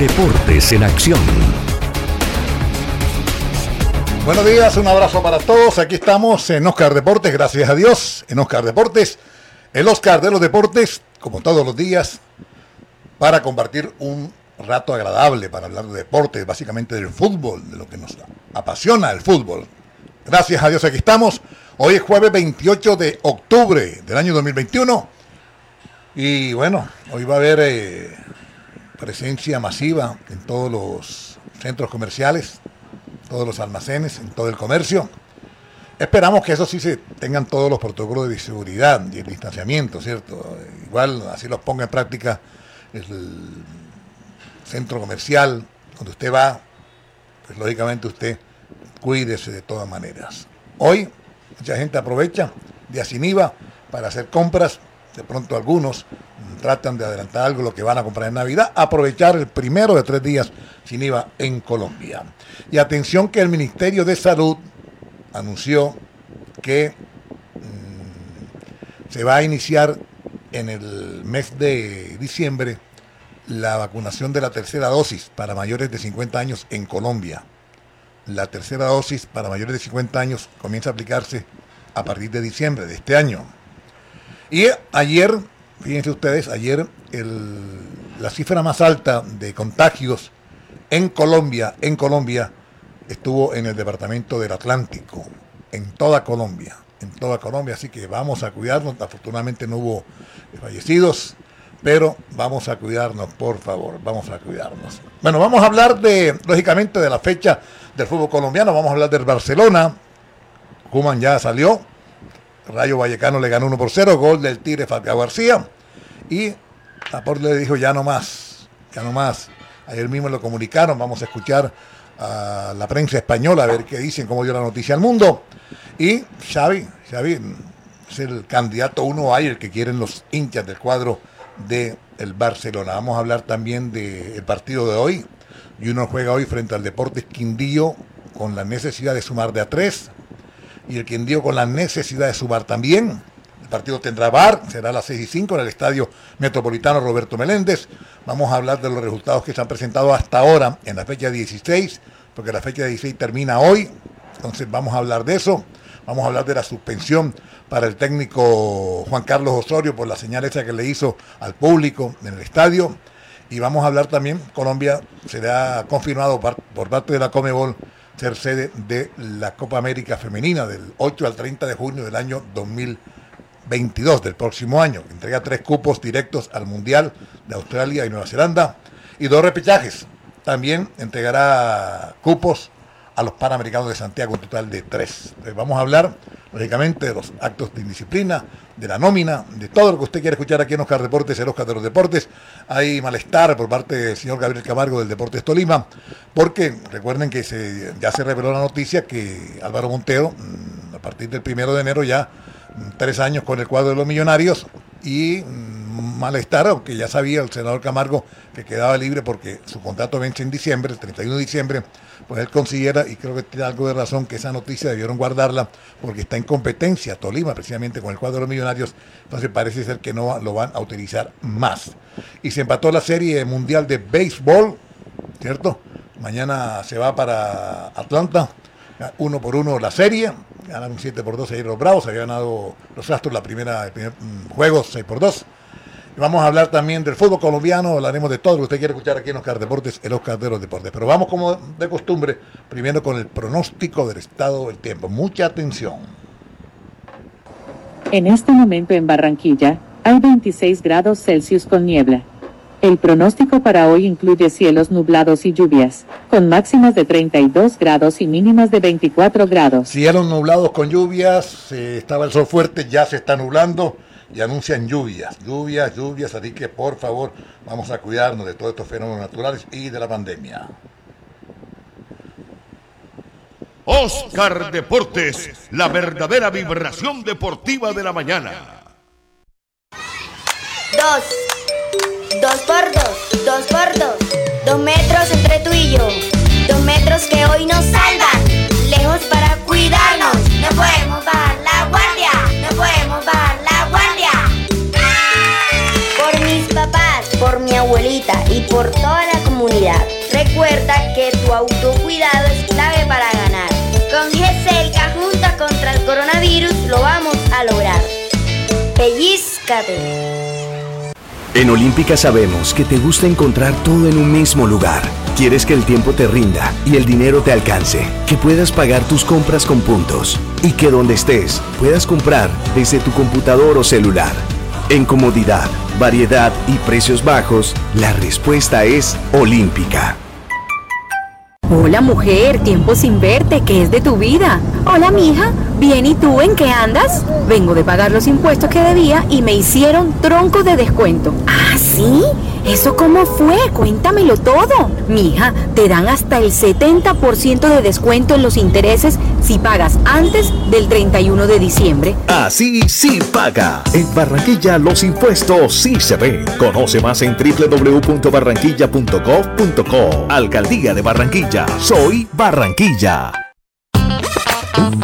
Deportes en acción. Buenos días, un abrazo para todos. Aquí estamos en Oscar Deportes, gracias a Dios, en Oscar Deportes, el Oscar de los Deportes, como todos los días, para compartir un rato agradable, para hablar de deportes, básicamente del fútbol, de lo que nos apasiona el fútbol. Gracias a Dios, aquí estamos. Hoy es jueves 28 de octubre del año 2021. Y bueno, hoy va a haber eh, presencia masiva en todos los centros comerciales, todos los almacenes, en todo el comercio. Esperamos que eso sí se tengan todos los protocolos de seguridad y el distanciamiento, ¿cierto? Igual así los ponga en práctica el centro comercial donde usted va, pues lógicamente usted cuídese de todas maneras. Hoy mucha gente aprovecha de Asiniva para hacer compras, de pronto algunos tratan de adelantar algo lo que van a comprar en Navidad, aprovechar el primero de tres días sin IVA en Colombia. Y atención que el Ministerio de Salud anunció que mm, se va a iniciar en el mes de diciembre la vacunación de la tercera dosis para mayores de 50 años en Colombia. La tercera dosis para mayores de 50 años comienza a aplicarse a partir de diciembre de este año. Y ayer Fíjense ustedes, ayer la cifra más alta de contagios en Colombia, en Colombia, estuvo en el departamento del Atlántico, en toda Colombia, en toda Colombia, así que vamos a cuidarnos, afortunadamente no hubo fallecidos, pero vamos a cuidarnos, por favor, vamos a cuidarnos. Bueno, vamos a hablar de, lógicamente, de la fecha del fútbol colombiano, vamos a hablar del Barcelona, Kuman ya salió, Rayo Vallecano le ganó 1 por 0, gol del Tigre Falcao García. Y Laporte le dijo, ya no más, ya no más. Ayer mismo lo comunicaron, vamos a escuchar a la prensa española a ver qué dicen, cómo dio la noticia al mundo. Y Xavi, Xavi es el candidato uno a el que quieren los hinchas del cuadro del el Barcelona. Vamos a hablar también del partido de hoy. Y uno juega hoy frente al Deportes Quindío con la necesidad de sumar de a tres y el Quindío con la necesidad de sumar también. El partido tendrá bar, será a las 6 y 5 en el Estadio Metropolitano Roberto Meléndez. Vamos a hablar de los resultados que se han presentado hasta ahora en la fecha 16, porque la fecha 16 termina hoy. Entonces vamos a hablar de eso. Vamos a hablar de la suspensión para el técnico Juan Carlos Osorio por la señal esa que le hizo al público en el estadio. Y vamos a hablar también, Colombia será confirmado por parte de la Comebol ser sede de la Copa América Femenina del 8 al 30 de junio del año 2022, del próximo año. Entrega tres cupos directos al Mundial de Australia y Nueva Zelanda y dos repechajes. También entregará cupos a los Panamericanos de Santiago, un total de tres. vamos a hablar, lógicamente, de los actos de indisciplina, de la nómina, de todo lo que usted quiere escuchar aquí en Oscar Deportes, el Oscar de los Deportes. Hay malestar por parte del señor Gabriel Camargo del Deportes Tolima, porque recuerden que se, ya se reveló la noticia que Álvaro Montero, mm, a partir del primero de enero ya, mm, tres años con el cuadro de los millonarios y mm, malestar, aunque ya sabía el senador Camargo que quedaba libre porque su contrato vence en diciembre, el 31 de diciembre, pues él considera, y creo que tiene algo de razón, que esa noticia debieron guardarla porque está en competencia Tolima, precisamente con el cuadro de los millonarios, entonces parece ser que no lo van a utilizar más. Y se empató la serie mundial de béisbol, ¿cierto? Mañana se va para Atlanta, uno por uno la serie, ganaron 7 por 2 ahí los Bravos, había ganado los Astros la primera, el primer mm, juego 6 por 2. Vamos a hablar también del fútbol colombiano, hablaremos de todo lo que usted quiere escuchar aquí en Oscar Deportes, el Oscar de los Deportes. Pero vamos como de costumbre, primero con el pronóstico del estado del tiempo. Mucha atención. En este momento en Barranquilla, hay 26 grados Celsius con niebla. El pronóstico para hoy incluye cielos nublados y lluvias, con máximas de 32 grados y mínimas de 24 grados. Cielos nublados con lluvias, eh, estaba el sol fuerte, ya se está nublando y anuncian lluvias, lluvias, lluvias, así que por favor vamos a cuidarnos de todos estos fenómenos naturales y de la pandemia. Oscar Deportes, la verdadera vibración deportiva de la mañana. Dos, dos por dos, dos por dos, dos metros entre tú y yo, dos metros que hoy nos salvan, lejos para cuidarnos, no podemos bajar la guardia, no podemos Por mi abuelita y por toda la comunidad. Recuerda que tu autocuidado es clave para ganar. Con GESELCA junta contra el coronavirus lo vamos a lograr. Pellizcate. En Olímpica sabemos que te gusta encontrar todo en un mismo lugar. Quieres que el tiempo te rinda y el dinero te alcance, que puedas pagar tus compras con puntos y que donde estés puedas comprar desde tu computador o celular. En comodidad, variedad y precios bajos, la respuesta es Olímpica. Hola mujer, tiempo sin verte, ¿qué es de tu vida? Hola mija, bien y tú en qué andas? Vengo de pagar los impuestos que debía y me hicieron tronco de descuento. ¿Ah, sí? ¿Eso cómo fue? Cuéntamelo todo. Mija, te dan hasta el 70% de descuento en los intereses si pagas antes del 31 de diciembre. Así sí paga. En Barranquilla los impuestos sí se ven. Conoce más en www.barranquilla.gov.co. Alcaldía de Barranquilla. Soy Barranquilla.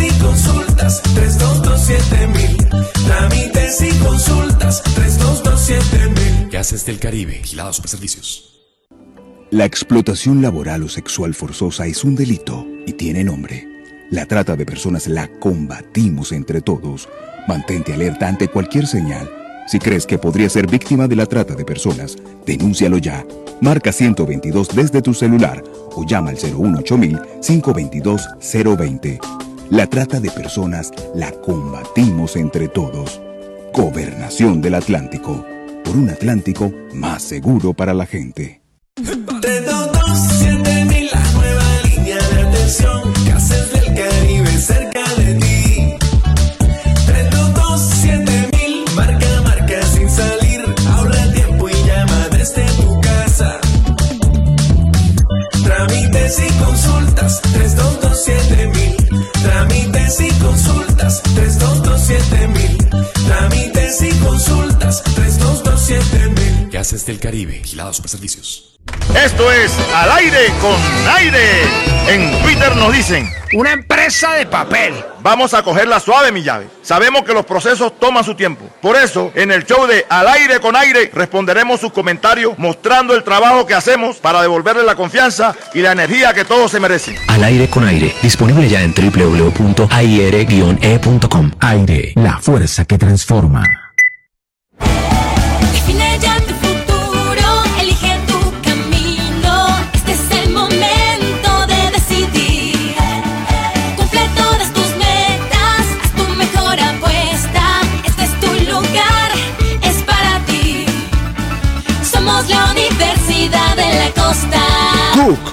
Edu Suerte. Gases del Caribe, Vigilados Servicios. La explotación laboral o sexual forzosa es un delito y tiene nombre. La trata de personas la combatimos entre todos. Mantente alerta ante cualquier señal. Si crees que podría ser víctima de la trata de personas, denúncialo ya. Marca 122 desde tu celular o llama al 018 522 020. La trata de personas la combatimos entre todos. Gobernación del Atlántico. Por un Atlántico más seguro para la gente. Del Caribe, Vigilados Servicios. Esto es Al Aire con Aire. En Twitter nos dicen... Una empresa de papel. Vamos a cogerla suave, mi llave. Sabemos que los procesos toman su tiempo. Por eso, en el show de Al Aire con Aire, responderemos sus comentarios mostrando el trabajo que hacemos para devolverle la confianza y la energía que todos se merecen. Al Aire con Aire, disponible ya en www.aire-e.com. Aire, la fuerza que transforma.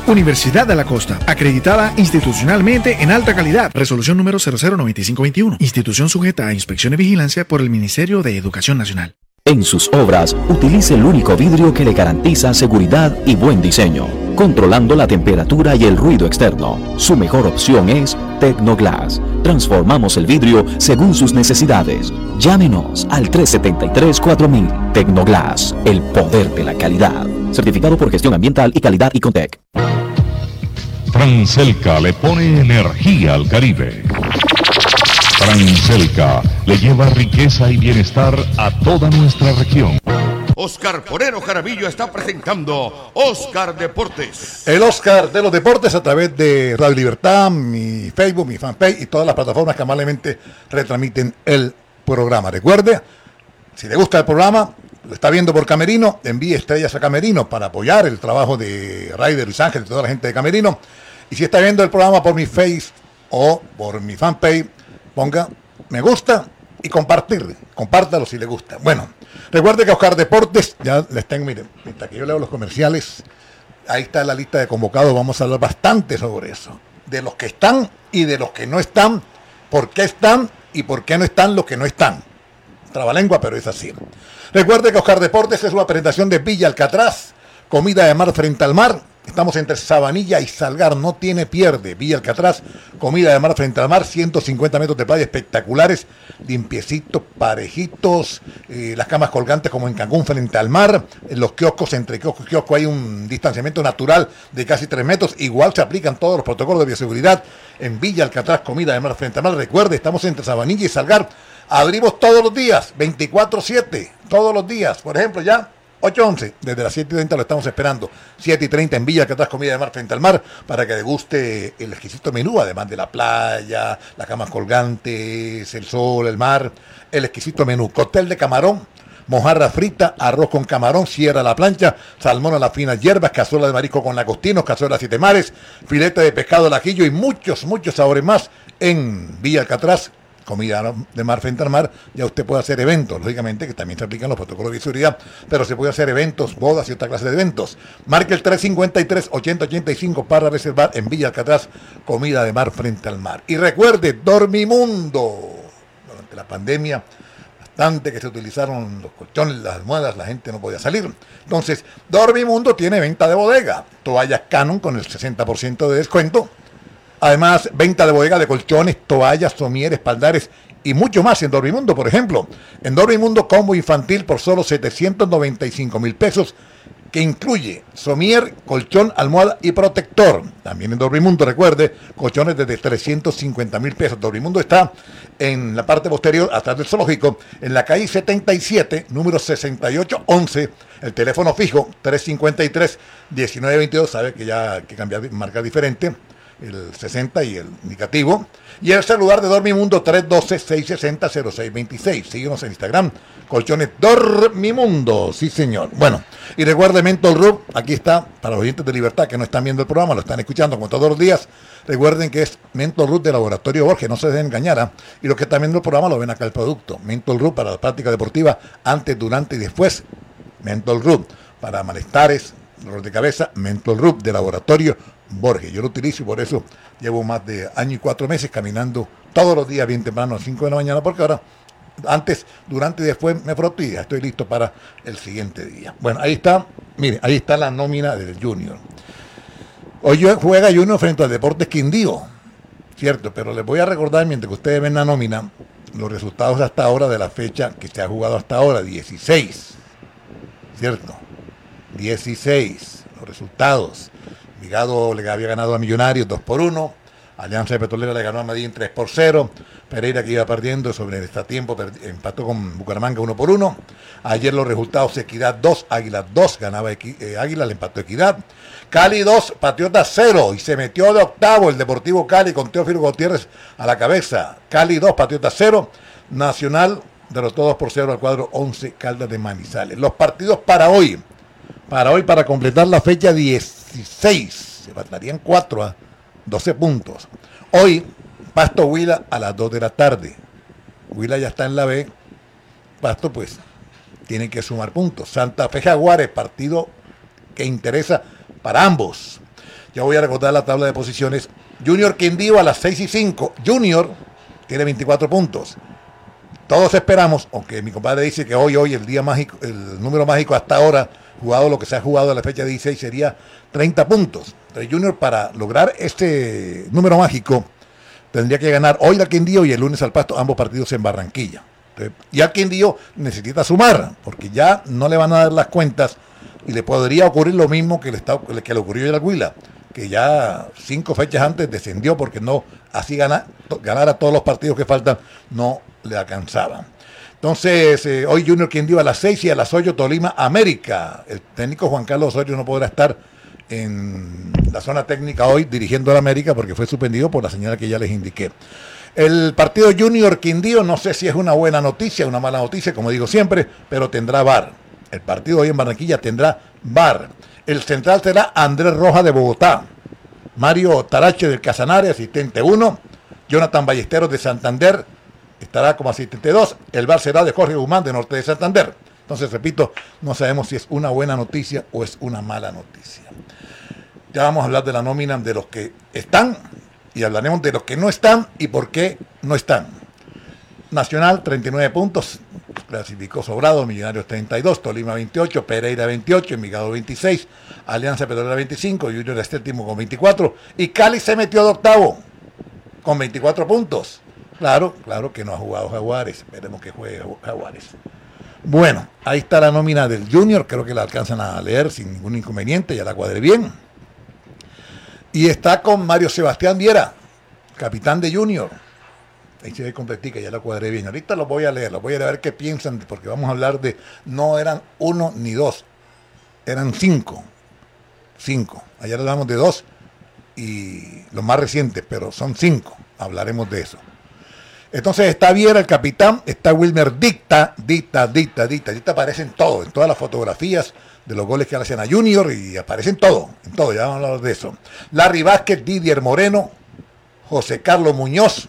Universidad de la Costa, acreditada institucionalmente en alta calidad. Resolución número 009521. Institución sujeta a inspección y vigilancia por el Ministerio de Educación Nacional. En sus obras, utilice el único vidrio que le garantiza seguridad y buen diseño, controlando la temperatura y el ruido externo. Su mejor opción es Tecnoglass. Transformamos el vidrio según sus necesidades. Llámenos al 373-4000. Tecnoglass, el poder de la calidad. Certificado por gestión ambiental y calidad y Contec. Francelca le pone energía al Caribe. Francelca le lleva riqueza y bienestar a toda nuestra región. Oscar Forero Jaravillo está presentando Oscar Deportes. El Oscar de los Deportes a través de Radio Libertad, mi Facebook, mi fanpage y todas las plataformas que amablemente retransmiten el programa. Recuerde, si le gusta el programa, lo está viendo por Camerino, envíe estrellas a Camerino para apoyar el trabajo de Raider Luis Ángel y toda la gente de Camerino. Y si está viendo el programa por mi Face o por mi fanpage, ponga me gusta y compartir. Compártalo si le gusta. Bueno, recuerde que Oscar Deportes, ya les tengo, miren, mientras que yo leo los comerciales, ahí está la lista de convocados, vamos a hablar bastante sobre eso. De los que están y de los que no están, por qué están y por qué no están los que no están. Trabalengua, pero es así. Recuerde que Oscar Deportes es una presentación de Villa Alcatraz, comida de mar frente al mar. Estamos entre Sabanilla y Salgar, no tiene pierde. Villa Alcatraz, comida de mar frente al mar, 150 metros de playa espectaculares, limpiecitos, parejitos, eh, las camas colgantes como en Cancún frente al mar, los kioscos, entre kiosco y kiosco hay un distanciamiento natural de casi 3 metros, igual se aplican todos los protocolos de bioseguridad en Villa Alcatraz, comida de mar frente al mar. Recuerde, estamos entre Sabanilla y Salgar, abrimos todos los días, 24-7, todos los días. Por ejemplo, ya 8.11, desde las 7.30 lo estamos esperando. 7.30 en Villa Alcatraz, comida de mar frente al mar, para que deguste el exquisito menú, además de la playa, las camas colgantes, el sol, el mar, el exquisito menú. Cóctel de camarón, mojarra frita, arroz con camarón, sierra a la plancha, salmón a las finas hierbas, cazuela de marisco con lagostinos, cazuela de siete mares, filete de pescado al ajillo y muchos, muchos sabores más en Villa Alcatraz, comida de mar frente al mar, ya usted puede hacer eventos, lógicamente que también se aplican los protocolos de seguridad, pero se puede hacer eventos, bodas y otra clase de eventos. Marque el 353-8085 para reservar en Villa Alcatraz comida de mar frente al mar. Y recuerde, Dormimundo. Durante la pandemia, bastante que se utilizaron los colchones, las almohadas, la gente no podía salir. Entonces, Dormimundo tiene venta de bodega, toallas Canon con el 60% de descuento Además, venta de bodega de colchones, toallas, somieres, espaldares y mucho más en Dormimundo, por ejemplo. En Dormimundo combo infantil por solo 795 mil pesos, que incluye somier, colchón, almohada y protector. También en Dormimundo, recuerde, colchones desde 350 mil pesos. Dormimundo está en la parte posterior, atrás del zoológico, en la calle 77, número 6811, el teléfono fijo 353-1922, sabe que ya hay que cambiar marca diferente el 60 y el indicativo. Y el celular de Dormimundo 312-660-0626. Síguenos en Instagram. Colchones Dormimundo. Sí, señor. Bueno, y recuerde Mentol Rub. Aquí está para los oyentes de Libertad que no están viendo el programa, lo están escuchando como todos los días. Recuerden que es Mentol Rub de Laboratorio Borges. No se dejen engañar. ¿ah? Y los que están viendo el programa lo ven acá el producto. Mentol Rub para la práctica deportiva antes, durante y después. Mentol Rub para malestares, dolor de cabeza. Mentol Rub de Laboratorio Borges. Yo lo utilizo y por eso llevo más de año y cuatro meses caminando todos los días bien temprano a las 5 de la mañana, porque ahora, antes, durante y después me froto y ya estoy listo para el siguiente día. Bueno, ahí está, mire, ahí está la nómina del Junior. Hoy juega Junior frente al Deportes Quindío, cierto, pero les voy a recordar mientras que ustedes ven la nómina, los resultados hasta ahora de la fecha que se ha jugado hasta ahora, 16, ¿cierto? 16, los resultados. Vigado le había ganado a Millonarios 2 por 1. Alianza de Petrolera le ganó a Medellín 3 por 0. Pereira que iba perdiendo sobre este tiempo empató con Bucaramanga 1 por 1. Ayer los resultados Equidad 2, Águila 2, ganaba eh, Águila, le empató Equidad. Cali 2, Patriota 0 y se metió de octavo el Deportivo Cali con Teófilo Gutiérrez a la cabeza. Cali 2, Patriota 0. Nacional derrotó 2 por 0 al cuadro 11 Caldas de Manizales. Los partidos para hoy. Para hoy, para completar la fecha 16, se faltarían 4 a 12 puntos. Hoy, Pasto Huila a las 2 de la tarde. Huila ya está en la B. Pasto, pues, tiene que sumar puntos. Santa Fe Jaguares, partido que interesa para ambos. Ya voy a recordar la tabla de posiciones. Junior Quindío a las 6 y 5. Junior tiene 24 puntos. Todos esperamos, aunque mi compadre dice que hoy, hoy, el día mágico, el número mágico hasta ahora jugado lo que se ha jugado a la fecha 16 sería 30 puntos. El Junior para lograr este número mágico tendría que ganar hoy al Quindío y el lunes al Pasto, ambos partidos en Barranquilla. y al Quindío necesita sumar, porque ya no le van a dar las cuentas y le podría ocurrir lo mismo que le, está, que le ocurrió a Huila, que ya cinco fechas antes descendió porque no así ganar, ganar a todos los partidos que faltan no le alcanzaban. Entonces, eh, hoy Junior Quindío a las 6 y a las 8 Tolima América. El técnico Juan Carlos Osorio no podrá estar en la zona técnica hoy dirigiendo a la América porque fue suspendido por la señal que ya les indiqué. El partido Junior Quindío no sé si es una buena noticia, una mala noticia, como digo siempre, pero tendrá VAR. El partido hoy en Barranquilla tendrá VAR. El central será Andrés Roja de Bogotá, Mario Tarache del Casanare, asistente 1, Jonathan Ballesteros de Santander, estará como a 72. El bar será de Jorge Guzmán de Norte de Santander. Entonces, repito, no sabemos si es una buena noticia o es una mala noticia. Ya vamos a hablar de la nómina de los que están y hablaremos de los que no están y por qué no están. Nacional, 39 puntos, clasificó sobrado, Millonarios 32, Tolima 28, Pereira 28, Envigado 26, Alianza Petrolera 25, Junior es séptimo con 24 y Cali se metió de octavo con 24 puntos. Claro, claro que no ha jugado Jaguares, veremos que juegue Jaguares. Bueno, ahí está la nómina del Junior, creo que la alcanzan a leer sin ningún inconveniente, ya la cuadré bien. Y está con Mario Sebastián Viera, capitán de Junior. Ahí se ve completica, ya la cuadré bien. Ahorita lo voy a leer, lo voy a ver qué piensan, porque vamos a hablar de, no eran uno ni dos, eran cinco. Cinco. Ayer hablamos de dos y los más recientes, pero son cinco. Hablaremos de eso. Entonces está Viera, el capitán, está Wilmer Dicta, Dicta, Dicta, Dicta. Dicta aparece en todo, en todas las fotografías de los goles que hacen a Junior y aparece en todo, en todo, ya vamos a hablar de eso. Larry Vázquez, Didier Moreno, José Carlos Muñoz,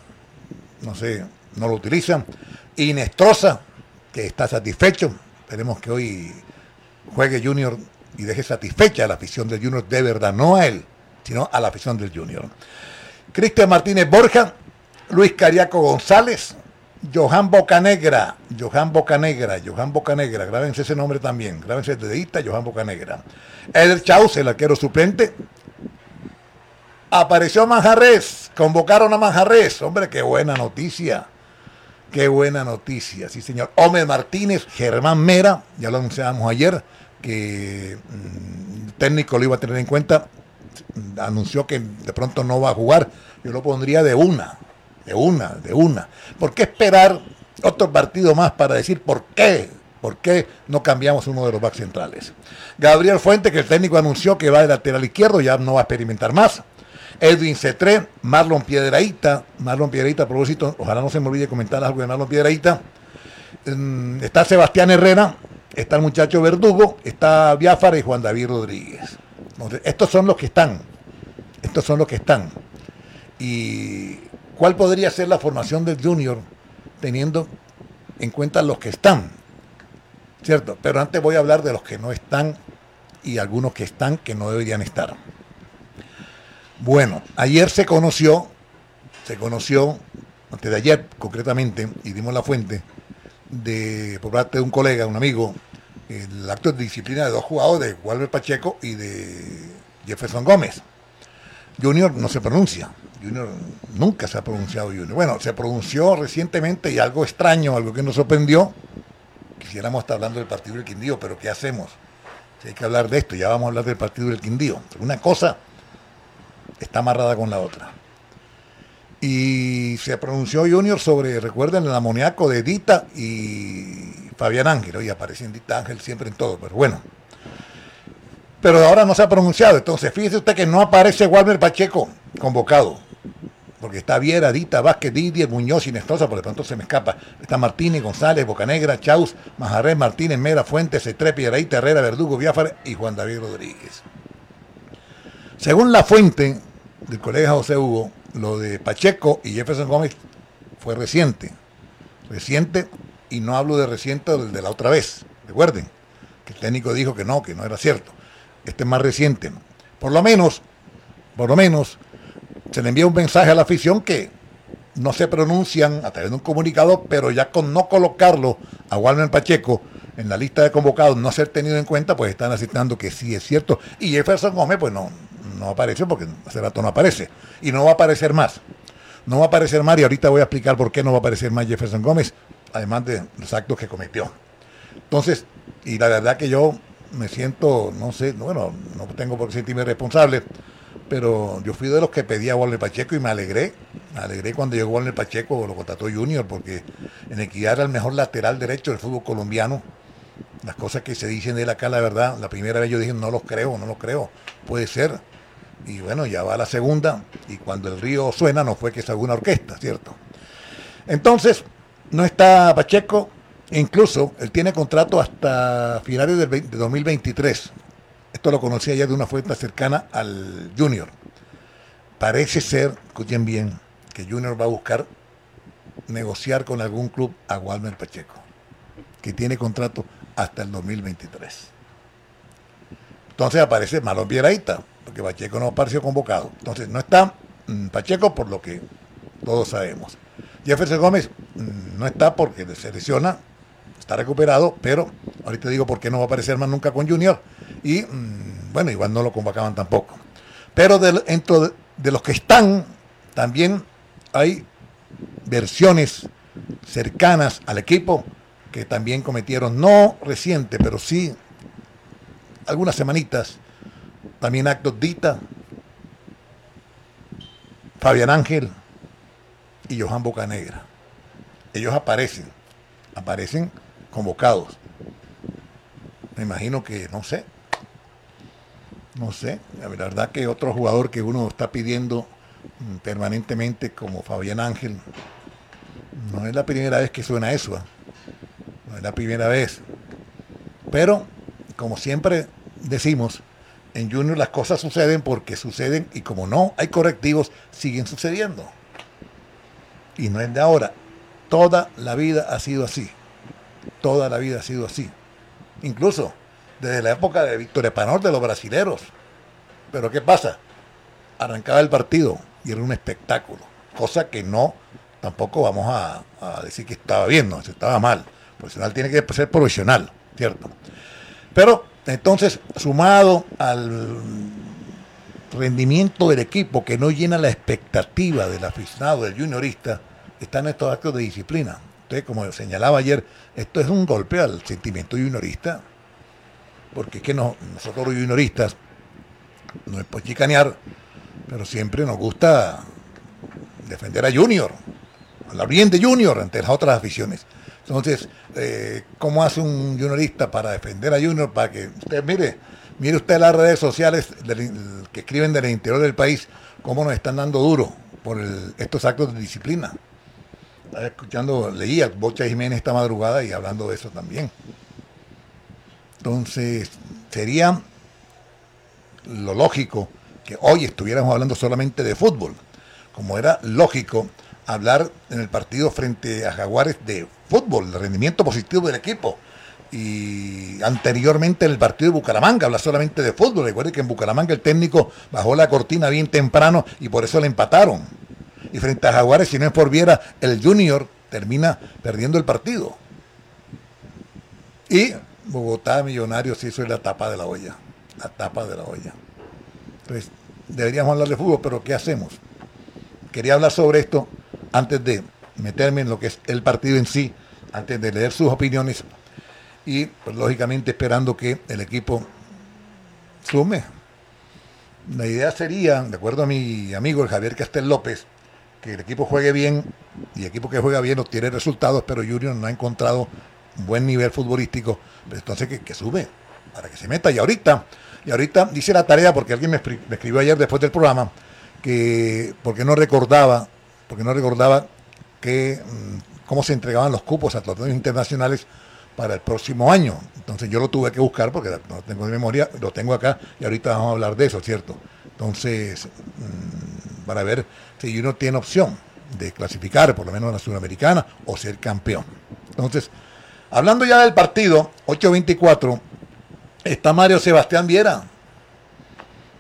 no sé, no lo utilizan. Inestrosa, que está satisfecho. Esperemos que hoy juegue Junior y deje satisfecha la afición del Junior de verdad, no a él, sino a la afición del Junior. Cristian Martínez Borja, Luis Cariaco González, Johan Bocanegra, Johan Bocanegra, Johan Bocanegra, grábense ese nombre también, grábense de dedita, Johan Bocanegra. Eder Chaus, el arquero suplente. Apareció Manjarres, convocaron a Manjarres, hombre, qué buena noticia. Qué buena noticia, sí señor. Homer Martínez, Germán Mera, ya lo anunciábamos ayer, que mm, el técnico lo iba a tener en cuenta, anunció que de pronto no va a jugar, yo lo pondría de una, de una, de una. ¿Por qué esperar otro partido más para decir por qué? ¿Por qué no cambiamos uno de los backs centrales? Gabriel Fuente, que el técnico anunció que va de lateral izquierdo, ya no va a experimentar más. Edwin Cetré, Marlon Piedraíta, Marlon Piedraíta, a propósito, ojalá no se me olvide comentar algo de Marlon Piedraíta. Mm, está Sebastián Herrera, está el muchacho Verdugo, está Biafara y Juan David Rodríguez. Estos son los que están. Estos son los que están. Y ¿Cuál podría ser la formación del junior teniendo en cuenta los que están? ¿Cierto? Pero antes voy a hablar de los que no están y algunos que están que no deberían estar. Bueno, ayer se conoció, se conoció, antes de ayer concretamente, y dimos la fuente, de, por parte de un colega, un amigo, el acto de disciplina de dos jugadores, de Walter Pacheco y de Jefferson Gómez. Junior no se pronuncia, Junior nunca se ha pronunciado Junior. Bueno, se pronunció recientemente y algo extraño, algo que nos sorprendió. Quisiéramos estar hablando del partido del Quindío, pero ¿qué hacemos? Si hay que hablar de esto, ya vamos a hablar del partido del Quindío. Una cosa está amarrada con la otra. Y se pronunció Junior sobre, recuerden, el amoníaco de Dita y Fabián Ángel. Y aparece en Dita Ángel siempre en todo, pero bueno. Pero ahora no se ha pronunciado. Entonces, fíjese usted que no aparece Walmer Pacheco convocado porque está Viera, Dita, Vázquez, Didier, Muñoz y Nestrosa, por de pronto se me escapa. Está Martínez, González, Bocanegra, Chaus, Majarrés, Martínez, Mera, Fuentes, Piedradita, Herrera, Verdugo, Biafara y Juan David Rodríguez. Según la fuente del colega José Hugo, lo de Pacheco y Jefferson Gómez fue reciente. Reciente, y no hablo de reciente del de la otra vez. Recuerden que el técnico dijo que no, que no era cierto. Este es más reciente. Por lo menos, por lo menos, se le envía un mensaje a la afición que no se pronuncian a través de un comunicado, pero ya con no colocarlo a Walmer Pacheco en la lista de convocados, no ser tenido en cuenta, pues están aceptando que sí es cierto. Y Jefferson Gómez, pues no, no apareció porque hace rato no aparece. Y no va a aparecer más. No va a aparecer más y ahorita voy a explicar por qué no va a aparecer más Jefferson Gómez, además de los actos que cometió. Entonces, y la verdad que yo me siento, no sé, bueno, no tengo por qué sentirme responsable, pero yo fui de los que pedía a Walter Pacheco y me alegré. Me alegré cuando llegó Walter Pacheco, lo contrató Junior, porque en Equidad era el mejor lateral derecho del fútbol colombiano. Las cosas que se dicen de él acá, la verdad, la primera vez yo dije, no los creo, no los creo, puede ser. Y bueno, ya va la segunda, y cuando el río suena, no fue que es alguna orquesta, ¿cierto? Entonces, no está Pacheco, incluso él tiene contrato hasta finales del de 2023. Esto lo conocía ya de una fuente cercana al Junior. Parece ser, escuchen bien, que Junior va a buscar negociar con algún club a Walmer Pacheco, que tiene contrato hasta el 2023. Entonces aparece Marlon Pieraita, porque Pacheco no apareció convocado. Entonces no está mm, Pacheco por lo que todos sabemos. Jefferson Gómez mm, no está porque se lesiona, está recuperado, pero ahorita digo por qué no va a aparecer más nunca con Junior. Y mm, bueno, igual no lo convocaban tampoco. Pero dentro de, de los que están, también hay versiones cercanas al equipo que también cometieron, no reciente, pero sí algunas semanitas, también actos Dita, Fabián Ángel y Johan Bocanegra. Ellos aparecen, aparecen convocados. Me imagino que, no sé, no sé, la verdad que otro jugador que uno está pidiendo mm, permanentemente como Fabián Ángel, no es la primera vez que suena eso, ¿ah? No es la primera vez. Pero, como siempre decimos, en Junior las cosas suceden porque suceden y como no hay correctivos, siguen sucediendo. Y no es de ahora. Toda la vida ha sido así. Toda la vida ha sido así. Incluso desde la época de Víctor Epanor de los brasileros. Pero ¿qué pasa? Arrancaba el partido y era un espectáculo. Cosa que no, tampoco vamos a, a decir que estaba bien, no, estaba mal. Profesional tiene que ser profesional, ¿cierto? Pero entonces, sumado al rendimiento del equipo que no llena la expectativa del aficionado, del juniorista, están estos actos de disciplina. Entonces, como señalaba ayer, esto es un golpe al sentimiento juniorista, porque es que no, nosotros los junioristas, no es por chicanear, pero siempre nos gusta defender a Junior, hablar bien de Junior ante las otras aficiones. Entonces, eh, ¿cómo hace un juniorista para defender a Junior? Para que usted mire, mire usted las redes sociales que escriben del interior del país, cómo nos están dando duro por estos actos de disciplina. Estaba escuchando, leía Bocha Jiménez esta madrugada y hablando de eso también. Entonces, sería lo lógico que hoy estuviéramos hablando solamente de fútbol, como era lógico hablar en el partido frente a Jaguares de fútbol, el rendimiento positivo del equipo. Y anteriormente en el partido de Bucaramanga habla solamente de fútbol. Recuerde que en Bucaramanga el técnico bajó la cortina bien temprano y por eso le empataron. Y frente a Jaguares, si no es por Viera, el Junior termina perdiendo el partido. Y Bogotá Millonarios hizo la tapa de la olla. La tapa de la olla. Entonces, deberíamos hablar de fútbol, pero ¿qué hacemos? Quería hablar sobre esto antes de meterme en lo que es el partido en sí, antes de leer sus opiniones y pues, lógicamente esperando que el equipo sume. La idea sería, de acuerdo a mi amigo Javier Castel López, que el equipo juegue bien y el equipo que juega bien obtiene resultados, pero Junior no ha encontrado un buen nivel futbolístico, pero entonces que, sube para que se meta. Y ahorita, y ahorita dice la tarea, porque alguien me escribió ayer después del programa, que porque no recordaba porque no recordaba que, mm, cómo se entregaban los cupos a torneos internacionales para el próximo año. Entonces yo lo tuve que buscar porque no tengo de memoria, lo tengo acá y ahorita vamos a hablar de eso, ¿cierto? Entonces, mm, para ver si uno tiene opción de clasificar por lo menos a la Sudamericana o ser campeón. Entonces, hablando ya del partido, 8-24, está Mario Sebastián Viera.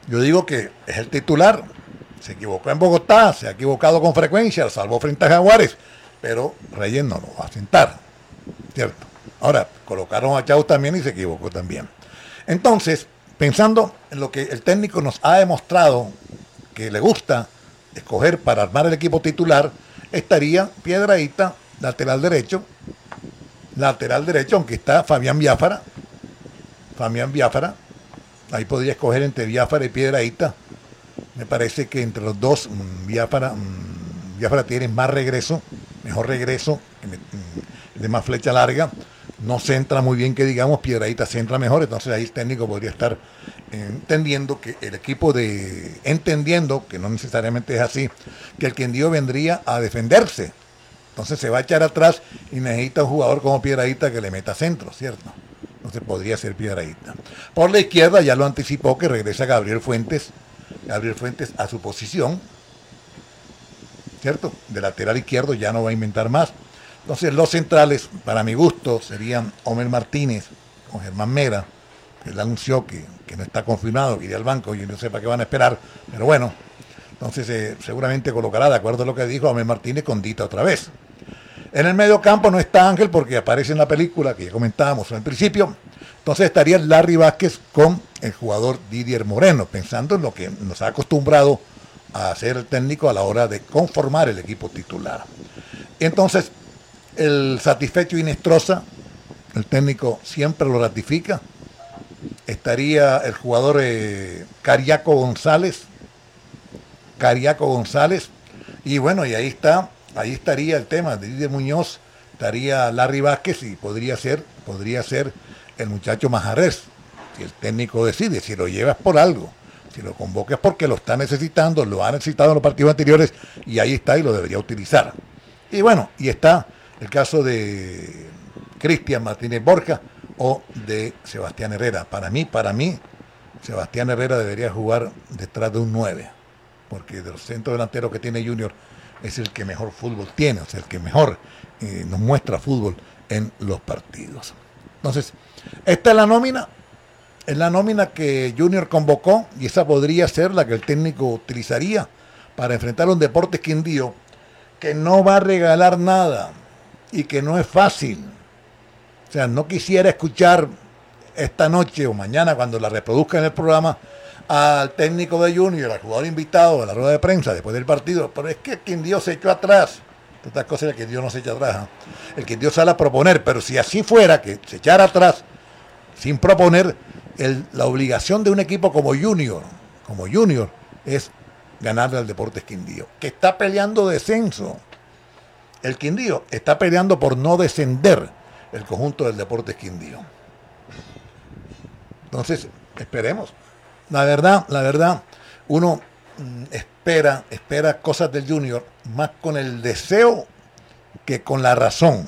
Yo digo que es el titular, se equivocó en Bogotá, se ha equivocado con frecuencia, salvo frente a Jaguares, pero Reyes no lo va a sentar, ¿cierto? Ahora, colocaron a Chau también y se equivocó también. Entonces, pensando en lo que el técnico nos ha demostrado que le gusta escoger para armar el equipo titular, estaría Piedradita, lateral derecho, lateral derecho, aunque está Fabián Biafara, Fabián Biafara, ahí podría escoger entre Biafara y Piedradita, me parece que entre los dos, Biafara, Biafara tiene más regreso, mejor regreso, mm, de más flecha larga. No centra muy bien que digamos, Piedradita centra mejor, entonces ahí el técnico podría estar entendiendo que el equipo de, entendiendo que no necesariamente es así, que el quien dio vendría a defenderse. Entonces se va a echar atrás y necesita un jugador como Piedradita que le meta centro, ¿cierto? Entonces podría ser Piedradita. Por la izquierda ya lo anticipó que regresa Gabriel Fuentes, Gabriel Fuentes a su posición. ¿cierto? De lateral izquierdo ya no va a inventar más. Entonces los centrales, para mi gusto, serían Homer Martínez con Germán Mera, que él anunció que, que no está confirmado, que iría al banco y no sé para qué van a esperar, pero bueno, entonces eh, seguramente colocará, de acuerdo a lo que dijo Homer Martínez, con Dita otra vez. En el medio campo no está Ángel porque aparece en la película que ya comentábamos al principio. Entonces estaría Larry Vázquez con el jugador Didier Moreno, pensando en lo que nos ha acostumbrado a hacer el técnico a la hora de conformar el equipo titular. Entonces, el satisfecho Inestrosa, el técnico siempre lo ratifica. Estaría el jugador eh, Cariaco González, Cariaco González, y bueno, y ahí está, ahí estaría el tema de Didier Muñoz, estaría Larry Vázquez y podría ser, podría ser el muchacho Majarres, si el técnico decide, si lo llevas por algo, si lo convocas porque lo está necesitando, lo ha necesitado en los partidos anteriores y ahí está y lo debería utilizar. Y bueno, y está el caso de Cristian Martínez Borja o de Sebastián Herrera. Para mí, para mí, Sebastián Herrera debería jugar detrás de un 9, porque de los centros delanteros que tiene Junior es el que mejor fútbol tiene, o sea, el que mejor eh, nos muestra fútbol en los partidos. Entonces, esta es la nómina, es la nómina que Junior convocó y esa podría ser la que el técnico utilizaría para enfrentar un Deportes Quindío que no va a regalar nada y que no es fácil. O sea, no quisiera escuchar esta noche o mañana cuando la reproduzca en el programa al técnico de Junior, al jugador invitado a la rueda de prensa después del partido, pero es que Quindío se echó atrás. Estas cosas el Quindío no se echa atrás. ¿eh? El Quindío sale a proponer, pero si así fuera, que se echara atrás sin proponer, la obligación de un equipo como Junior, como Junior, es ganarle al Deportes Quindío, que está peleando descenso. El Quindío está peleando por no descender el conjunto del Deportes Quindío. Entonces, esperemos. La verdad, la verdad, uno mm, espera, espera cosas del Junior más con el deseo que con la razón.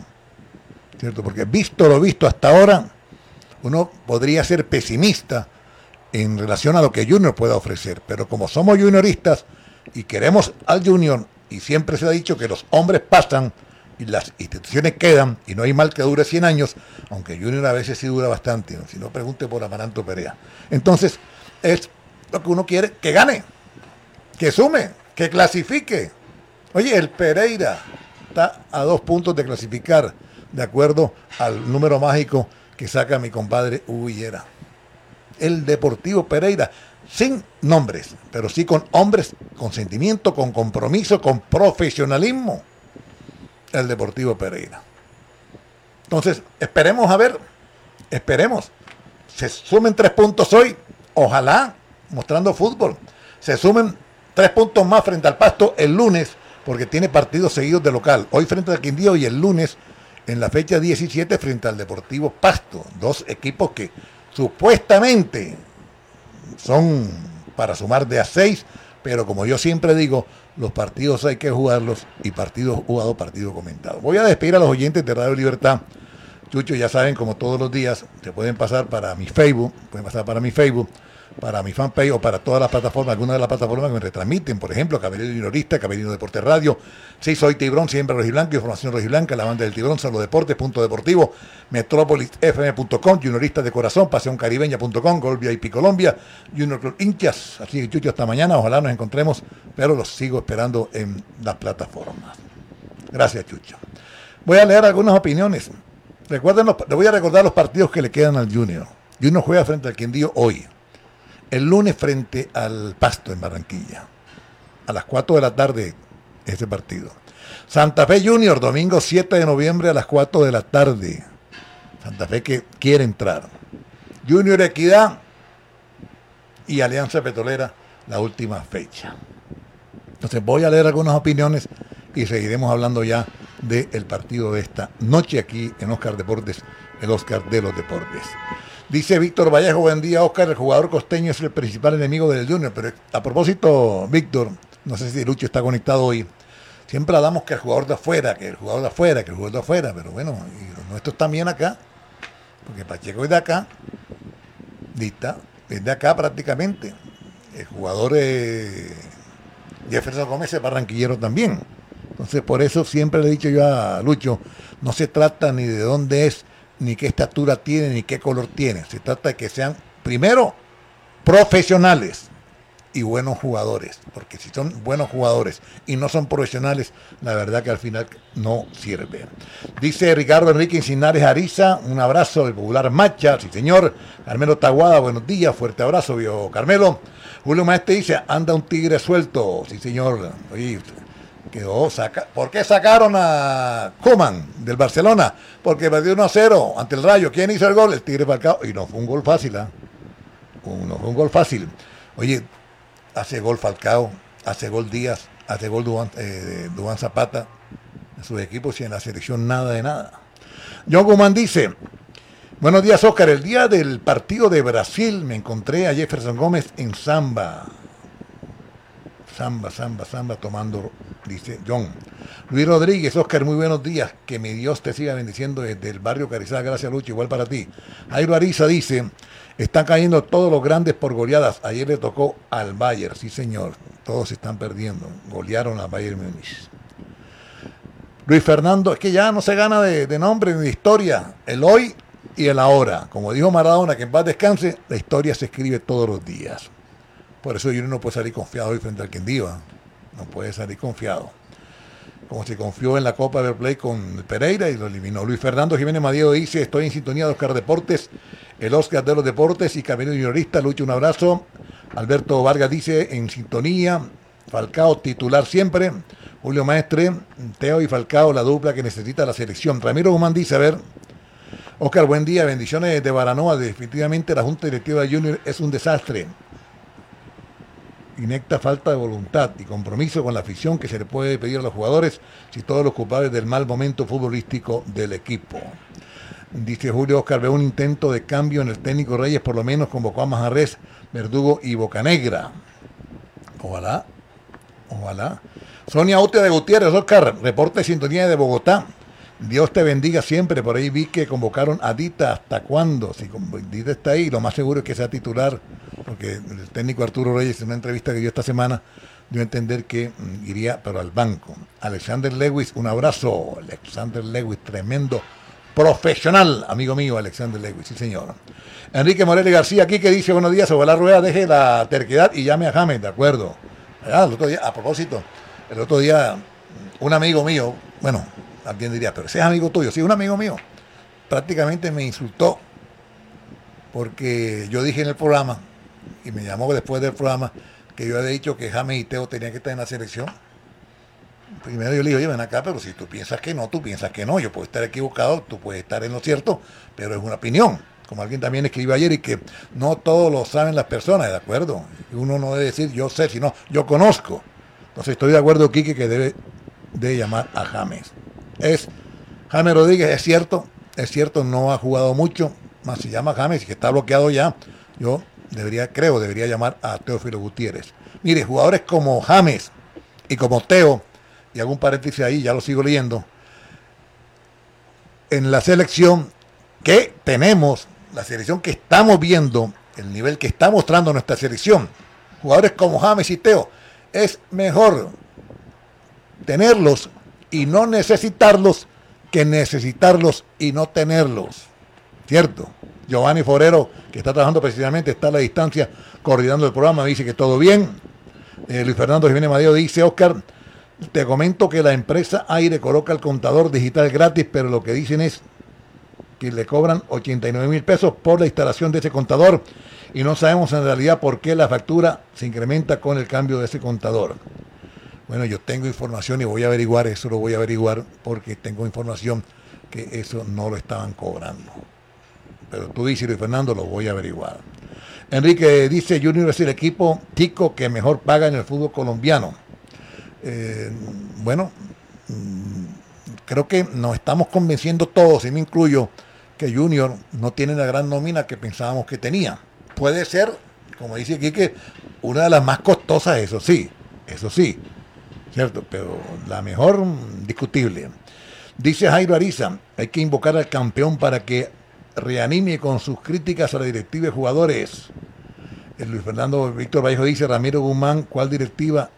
¿Cierto? Porque visto lo visto hasta ahora, uno podría ser pesimista en relación a lo que Junior pueda ofrecer. Pero como somos junioristas y queremos al Junior, y siempre se ha dicho que los hombres pasan y las instituciones quedan, y no hay mal que dure 100 años, aunque Junior a veces sí dura bastante, si no pregunte por Amaranto Perea. Entonces, es lo que uno quiere, que gane, que sume, que clasifique. Oye, el Pereira está a dos puntos de clasificar, de acuerdo al número mágico que saca mi compadre Huguillera. El Deportivo Pereira, sin nombres, pero sí con hombres, con sentimiento, con compromiso, con profesionalismo. El Deportivo Pereira. Entonces, esperemos a ver, esperemos. Se sumen tres puntos hoy, ojalá, mostrando fútbol. Se sumen tres puntos más frente al Pasto el lunes, porque tiene partidos seguidos de local. Hoy frente al Quindío y el lunes en la fecha 17 frente al Deportivo Pasto. Dos equipos que supuestamente son para sumar de a seis, pero como yo siempre digo, los partidos hay que jugarlos y partido jugado, partido comentado. Voy a despedir a los oyentes de Radio Libertad. Chucho, ya saben, como todos los días, se pueden pasar para mi Facebook, pueden pasar para mi Facebook, para mi fanpage o para todas las plataformas, algunas de las plataformas que me retransmiten, por ejemplo, Caballero Juniorista, Caballero Deporte Radio, sí, soy Tibrón, siempre rojiblanco, información rojiblanca, la banda del Tibrón, Salud Deportes, punto deportivo, metrópolisfm.com, junioristas de corazón, pasioncaribeña.com, Gol VIP Colombia, Junior Club Hinchas, así que Chucho, hasta mañana, ojalá nos encontremos, pero los sigo esperando en las plataformas. Gracias, Chucho. Voy a leer algunas opiniones. Recuerden, los, les voy a recordar los partidos que le quedan al Junior. Junior juega frente al Quindío hoy el lunes frente al Pasto en Barranquilla. A las 4 de la tarde ese partido. Santa Fe Junior, domingo 7 de noviembre a las 4 de la tarde. Santa Fe que quiere entrar. Junior Equidad y Alianza Petrolera la última fecha. Entonces voy a leer algunas opiniones y seguiremos hablando ya del partido de esta noche aquí en Oscar Deportes, el Oscar de los Deportes. Dice Víctor Vallejo, buen día, Oscar, el jugador costeño es el principal enemigo del Junior. Pero a propósito, Víctor, no sé si Lucho está conectado hoy, siempre hablamos que el jugador de afuera, que el jugador de afuera, que el jugador de afuera, pero bueno, y los nuestros también acá, porque Pacheco es de acá, Dita, es de acá prácticamente. El jugador eh, Jefferson Gómez es barranquillero también. Entonces, por eso siempre le he dicho yo a Lucho, no se trata ni de dónde es, ni qué estatura tiene, ni qué color tiene. Se trata de que sean, primero, profesionales y buenos jugadores. Porque si son buenos jugadores y no son profesionales, la verdad que al final no sirve. Dice Ricardo Enrique Incinares Ariza, un abrazo del popular Macha, sí señor. Carmelo Taguada, buenos días, fuerte abrazo, vio Carmelo. Julio Maestre dice, anda un tigre suelto, sí señor. ¿Por qué sacaron a Coman del Barcelona? Porque perdió 1 a 0 ante el Rayo. ¿Quién hizo el gol? El Tigre Falcao. Y no fue un gol fácil, ¿ah? No fue un gol fácil. Oye, hace gol Falcao, hace gol Díaz, hace gol Duan, eh, Zapata. En sus equipos y en la selección nada de nada. John Guzmán dice, buenos días Oscar, el día del partido de Brasil me encontré a Jefferson Gómez en Samba. Samba, samba, samba, tomando, dice John. Luis Rodríguez, Oscar, muy buenos días. Que mi Dios te siga bendiciendo desde el barrio Carizada. Gracias, Lucho. Igual para ti. Jairo Ariza dice, están cayendo todos los grandes por goleadas. Ayer le tocó al Bayern, sí señor. Todos se están perdiendo. Golearon al Bayern Múnich. Luis Fernando, es que ya no se gana de, de nombre ni de historia. El hoy y el ahora. Como dijo Maradona, que en paz descanse, la historia se escribe todos los días. Por eso yo no puede salir confiado hoy frente al Quindío. No puede salir confiado. Como se confió en la Copa Play con Pereira y lo eliminó. Luis Fernando Jiménez Madío dice, estoy en sintonía de Oscar Deportes, el Oscar de los Deportes y Camino Juniorista. Lucho, un abrazo. Alberto Vargas dice, en sintonía. Falcao titular siempre. Julio Maestre, Teo y Falcao, la dupla que necesita la selección. Ramiro Guzmán dice, a ver, Oscar, buen día, bendiciones de Baranoa. Definitivamente la Junta Directiva de Junior es un desastre inecta falta de voluntad y compromiso con la afición que se le puede pedir a los jugadores si todos los culpables del mal momento futbolístico del equipo. Dice Julio Oscar, ve un intento de cambio en el técnico Reyes, por lo menos convocó a Majarres, Verdugo y Bocanegra. Ojalá, ojalá. Sonia Ute de Gutiérrez, Oscar, reporte de sintonía de Bogotá. Dios te bendiga siempre. Por ahí vi que convocaron a Dita. ¿Hasta cuándo? Si Dita está ahí, lo más seguro es que sea titular porque el técnico Arturo Reyes en una entrevista que dio esta semana dio a entender que mm, iría pero al banco. Alexander Lewis, un abrazo. Alexander Lewis, tremendo profesional, amigo mío, Alexander Lewis, sí señor. Enrique Morelli García aquí que dice buenos días, sobre la rueda, deje la terquedad y llame a James, de acuerdo. Ah, el otro día, a propósito, el otro día un amigo mío, bueno, alguien diría, pero ese es amigo tuyo, sí, un amigo mío, prácticamente me insultó porque yo dije en el programa y me llamó después del programa que yo había dicho que James y Teo tenían que estar en la selección. Primero yo le digo, oye, ven acá, pero si tú piensas que no, tú piensas que no. Yo puedo estar equivocado, tú puedes estar en lo cierto, pero es una opinión. Como alguien también escribió ayer y que no todo lo saben las personas, ¿de acuerdo? Uno no debe decir yo sé, sino yo conozco. Entonces estoy de acuerdo, Quique, que debe de llamar a James. Es James Rodríguez, es cierto, es cierto, no ha jugado mucho, más se llama James que está bloqueado ya. Yo debería, creo, debería llamar a Teófilo Gutiérrez. Mire, jugadores como James y como Teo, y algún paréntesis ahí, ya lo sigo leyendo, en la selección que tenemos, la selección que estamos viendo, el nivel que está mostrando nuestra selección, jugadores como James y Teo, es mejor tenerlos y no necesitarlos que necesitarlos y no tenerlos. ¿Cierto? Giovanni Forero, que está trabajando precisamente, está a la distancia coordinando el programa, dice que todo bien. Eh, Luis Fernando Jiménez Madeo dice, Oscar, te comento que la empresa Aire coloca el contador digital gratis, pero lo que dicen es que le cobran 89 mil pesos por la instalación de ese contador y no sabemos en realidad por qué la factura se incrementa con el cambio de ese contador. Bueno, yo tengo información y voy a averiguar, eso lo voy a averiguar porque tengo información que eso no lo estaban cobrando pero tú dices, Luis Fernando, lo voy a averiguar. Enrique dice, Junior es el equipo tico que mejor paga en el fútbol colombiano. Eh, bueno, mm, creo que nos estamos convenciendo todos, y me incluyo, que Junior no tiene la gran nómina que pensábamos que tenía. Puede ser, como dice aquí, que una de las más costosas, eso sí, eso sí, ¿cierto? Pero la mejor, mm, discutible. Dice Jairo Ariza, hay que invocar al campeón para que reanime con sus críticas a la directiva de jugadores. El Luis Fernando Víctor Vallejo dice, Ramiro Guzmán, ¿cuál directiva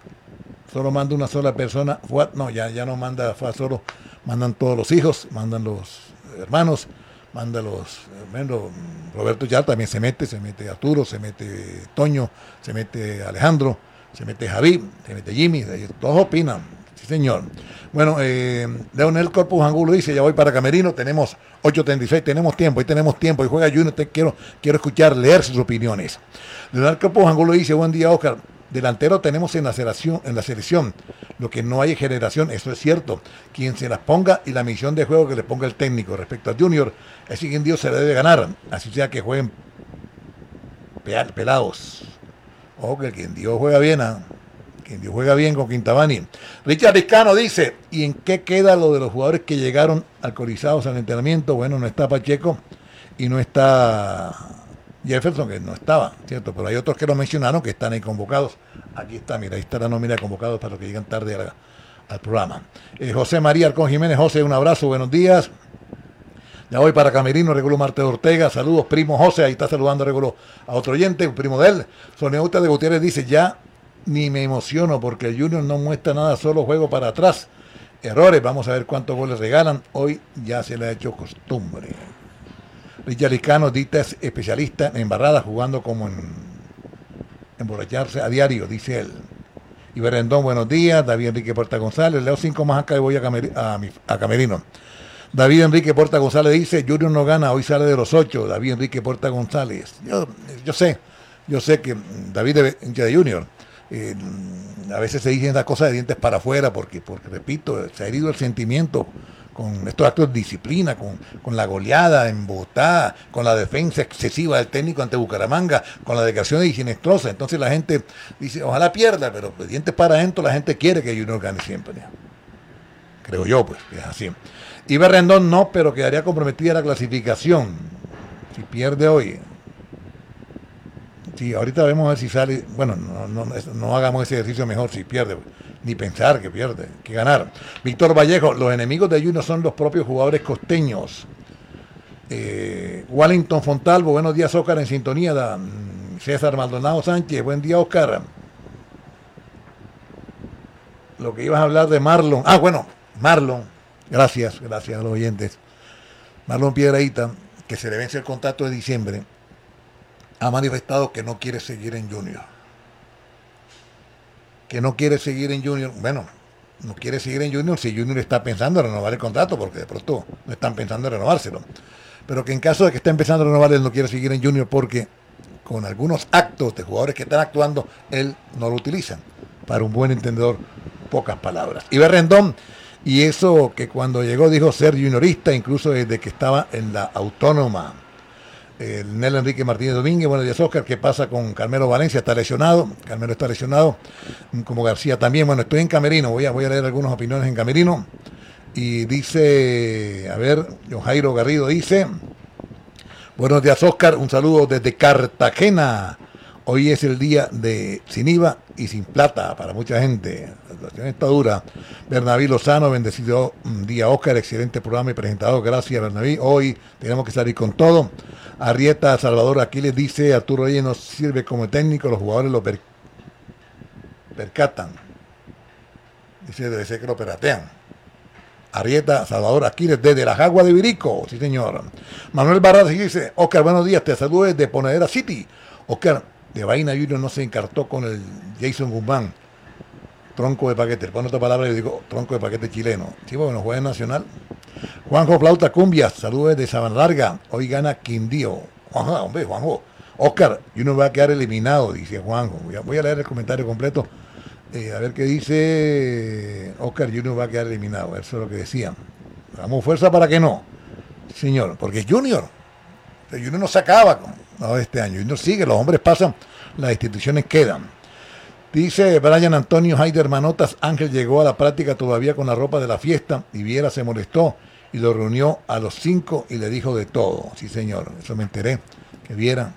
solo manda una sola persona. Fuad, no, ya, ya no manda Fuad solo, mandan todos los hijos, mandan los hermanos, manda los, bueno, Roberto ya también se mete, se mete Arturo, se mete Toño, se mete Alejandro, se mete Javi, se mete Jimmy, todos opinan, sí señor. Bueno, eh, Leonel Corpus Angulo dice, ya voy para Camerino, tenemos 8.36, tenemos tiempo, ahí tenemos tiempo, y juega Junior, te quiero, quiero escuchar, leer sus opiniones. Leonel Corpus Angulo dice, buen día Oscar, delantero tenemos en la, selección, en la selección, lo que no hay es generación, eso es cierto. Quien se las ponga y la misión de juego que le ponga el técnico respecto a Junior, es quien Dios se le debe ganar, así sea que jueguen pelados. O que quien Dios juega bien, ¿ah? quien Dios juega bien con Quintabani. Richard Riscano dice, ¿y en qué queda lo de los jugadores que llegaron alcoholizados al entrenamiento? Bueno, no está Pacheco y no está Jefferson, que no estaba, ¿cierto? Pero hay otros que lo mencionaron que están ahí convocados. Aquí está, mira, ahí está la nómina de convocados para los que llegan tarde al programa. Eh, José María Arcón Jiménez, José, un abrazo, buenos días. Ya voy para Camerino, Regulo Marte Ortega. Saludos, primo José. Ahí está saludando Regulo a otro oyente, primo de él. Sonia Uta de Gutiérrez dice: Ya ni me emociono porque el Junior no muestra nada, solo juego para atrás. Errores, vamos a ver cuántos goles regalan. Hoy ya se le ha hecho costumbre. Richard Licano, Dita es especialista en embarradas, jugando como en emborracharse a diario, dice él. Y Berendón, buenos días. David Enrique Puerta González. Leo cinco más acá y voy a, a, Camerino. David Enrique Puerta González dice, Junior no gana, hoy sale de los ocho. David Enrique Puerta González. Yo, yo sé, yo sé que David de Junior. Eh, a veces se dicen las cosas de dientes para afuera porque, porque repito, se ha herido el sentimiento con estos actos de disciplina, con, la goleada en Bogotá, con la defensa excesiva del técnico ante Bucaramanga, con la declaración de Higinestrosa. Entonces la gente dice, ojalá pierda, pero de dientes para adentro la gente quiere que Junior gane siempre. Creo yo, pues, que es así. Y Berrendón no, pero quedaría comprometida la clasificación. Si pierde hoy. Sí, ahorita vemos a ver si sale. Bueno, no, hagamos ese ejercicio mejor si pierde ni pensar que pierde, que ganar. Víctor Vallejo, los enemigos de Junior son los propios jugadores costeños. Eh, Wellington Fontalvo, buenos días Oscar en sintonía. Da, César Maldonado Sánchez, buen día Oscar. Lo que ibas a hablar de Marlon. Ah, bueno, Marlon. Gracias, gracias a los oyentes. Marlon Piedraíta, que se le vence el contrato de diciembre, ha manifestado que no quiere seguir en Junior que no quiere seguir en Junior, bueno, no quiere seguir en Junior si Junior está pensando en renovar el contrato, porque de pronto no están pensando en renovárselo. Pero que en caso de que esté empezando a renovar, él no quiere seguir en Junior porque con algunos actos de jugadores que están actuando, él no lo utiliza. Para un buen entendedor, pocas palabras. Y Berrendón, y eso que cuando llegó dijo ser juniorista, incluso desde que estaba en la autónoma. El Nel Enrique Martínez Domínguez, buenos días Oscar, ¿qué pasa con Carmelo Valencia? Está lesionado, Carmelo está lesionado, como García también, bueno, estoy en Camerino, voy a, voy a leer algunas opiniones en Camerino, y dice, a ver, Jairo Garrido dice, buenos días Oscar, un saludo desde Cartagena, Hoy es el día de sin IVA y sin plata para mucha gente. La situación está dura. Bernaví Lozano, bendecido día Oscar, excelente programa y presentador. Gracias, Bernaví. Hoy tenemos que salir con todo. Arrieta Salvador aquí les dice, Arturo Reyes no sirve como técnico, los jugadores lo percatan. Dice, debe ser que lo peratean. Arrieta Salvador Aquiles desde la Jagua de Virico, sí señor. Manuel Barras dice, Oscar, buenos días, te saludo desde Ponedera City. Oscar, de Vaina Junior no se encartó con el Jason Guzmán. Tronco de paquete. Pon otra palabra y digo tronco de paquete chileno. Sí, bueno, juega Nacional. Juanjo Flauta Cumbia, saludos de Sabana Larga. Hoy gana Quindío. Juanjo, hombre, Juanjo. Oscar, Junior va a quedar eliminado, dice Juanjo. Voy a, leer el comentario completo. Eh, a ver qué dice Oscar Junior va a quedar eliminado. Eso es lo que decían. Damos fuerza para que no, señor, porque es Junior. El Junior no se acaba no, este año. Junior sigue, los hombres pasan, las instituciones quedan. Dice Brian Antonio Haider Manotas, Ángel llegó a la práctica todavía con la ropa de la fiesta y Viera se molestó y lo reunió a los cinco y le dijo de todo. Sí, señor, eso me enteré, que Viera.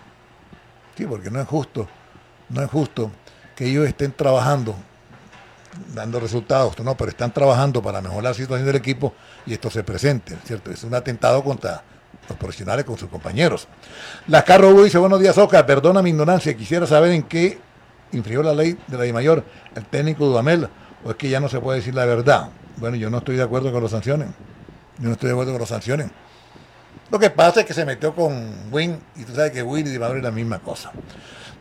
Sí, porque no es justo, no es justo que ellos estén trabajando, dando resultados, no, pero están trabajando para mejorar la situación del equipo y esto se presente, ¿cierto? Es un atentado contra los profesionales con sus compañeros. La Carro Hugo dice, buenos días, Oscar, perdona mi ignorancia, quisiera saber en qué infringió la ley de la ley mayor el técnico Dudamel o es que ya no se puede decir la verdad. Bueno, yo no estoy de acuerdo con las sanciones. Yo no estoy de acuerdo con las sanciones. Lo que pasa es que se metió con Win y tú sabes que Win y Di es la misma cosa.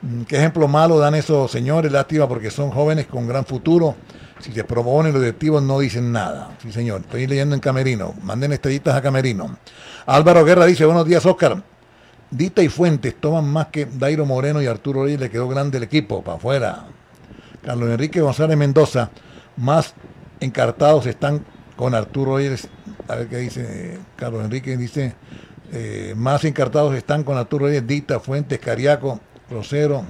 Mm, ¿Qué ejemplo malo dan esos señores? Lástima porque son jóvenes con gran futuro. Si se proponen los directivos no dicen nada. Sí, señor. Estoy leyendo en Camerino. Manden estrellitas a Camerino. Álvaro Guerra dice, buenos días, Oscar. Dita y Fuentes toman más que Dairo Moreno y Arturo Reyes. Le quedó grande el equipo. Para afuera. Carlos Enrique González Mendoza. Más encartados están con Arturo Reyes. A ver qué dice Carlos Enrique. Dice, eh, más encartados están con Arturo Reyes, Dita, Fuentes, Cariaco, Rosero,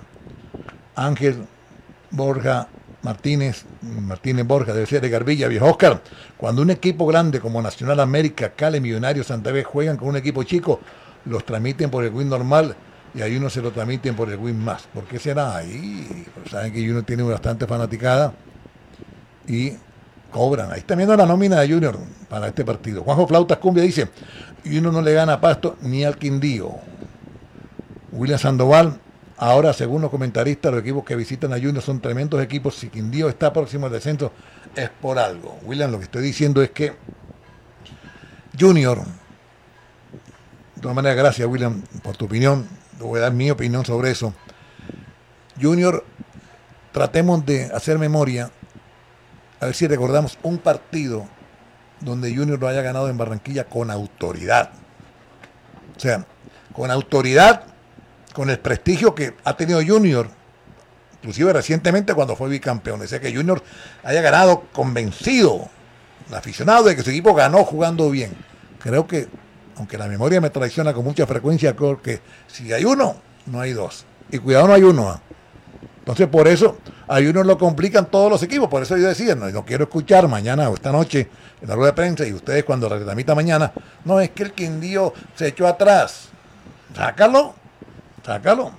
Ángel, Borja, Martínez, Martínez Borja, debe ser de Garbilla, viejo Oscar. Cuando un equipo grande como Nacional América, Cale, Millonario, Santa Fe juegan con un equipo chico, los tramiten por el win normal y ahí uno se lo tramiten por el win más. ¿Por qué será ahí? Pues saben que uno tiene bastante fanaticada y cobran. Ahí está viendo la nómina de Junior para este partido. Juanjo Flautas Cumbia dice, y uno no le gana a Pasto ni al Quindío. William Sandoval, ahora según los comentaristas, los equipos que visitan a Junior son tremendos equipos. Si Quindío está próximo al descenso, es por algo. William, lo que estoy diciendo es que Junior, de todas maneras, gracias William por tu opinión, voy a dar mi opinión sobre eso. Junior, tratemos de hacer memoria, a ver si recordamos un partido donde Junior lo haya ganado en Barranquilla con autoridad. O sea, con autoridad, con el prestigio que ha tenido Junior, inclusive recientemente cuando fue bicampeón. Sea, que Junior haya ganado convencido, aficionado de que su equipo ganó jugando bien. Creo que, aunque la memoria me traiciona con mucha frecuencia, creo que si hay uno, no hay dos. Y cuidado, no hay uno. ¿ah? Entonces, por eso, a uno lo complican todos los equipos. Por eso yo decía, no, no quiero escuchar mañana o esta noche en la rueda de prensa y ustedes cuando la mañana, no, es que el Quindío se echó atrás. Sácalo, sácalo.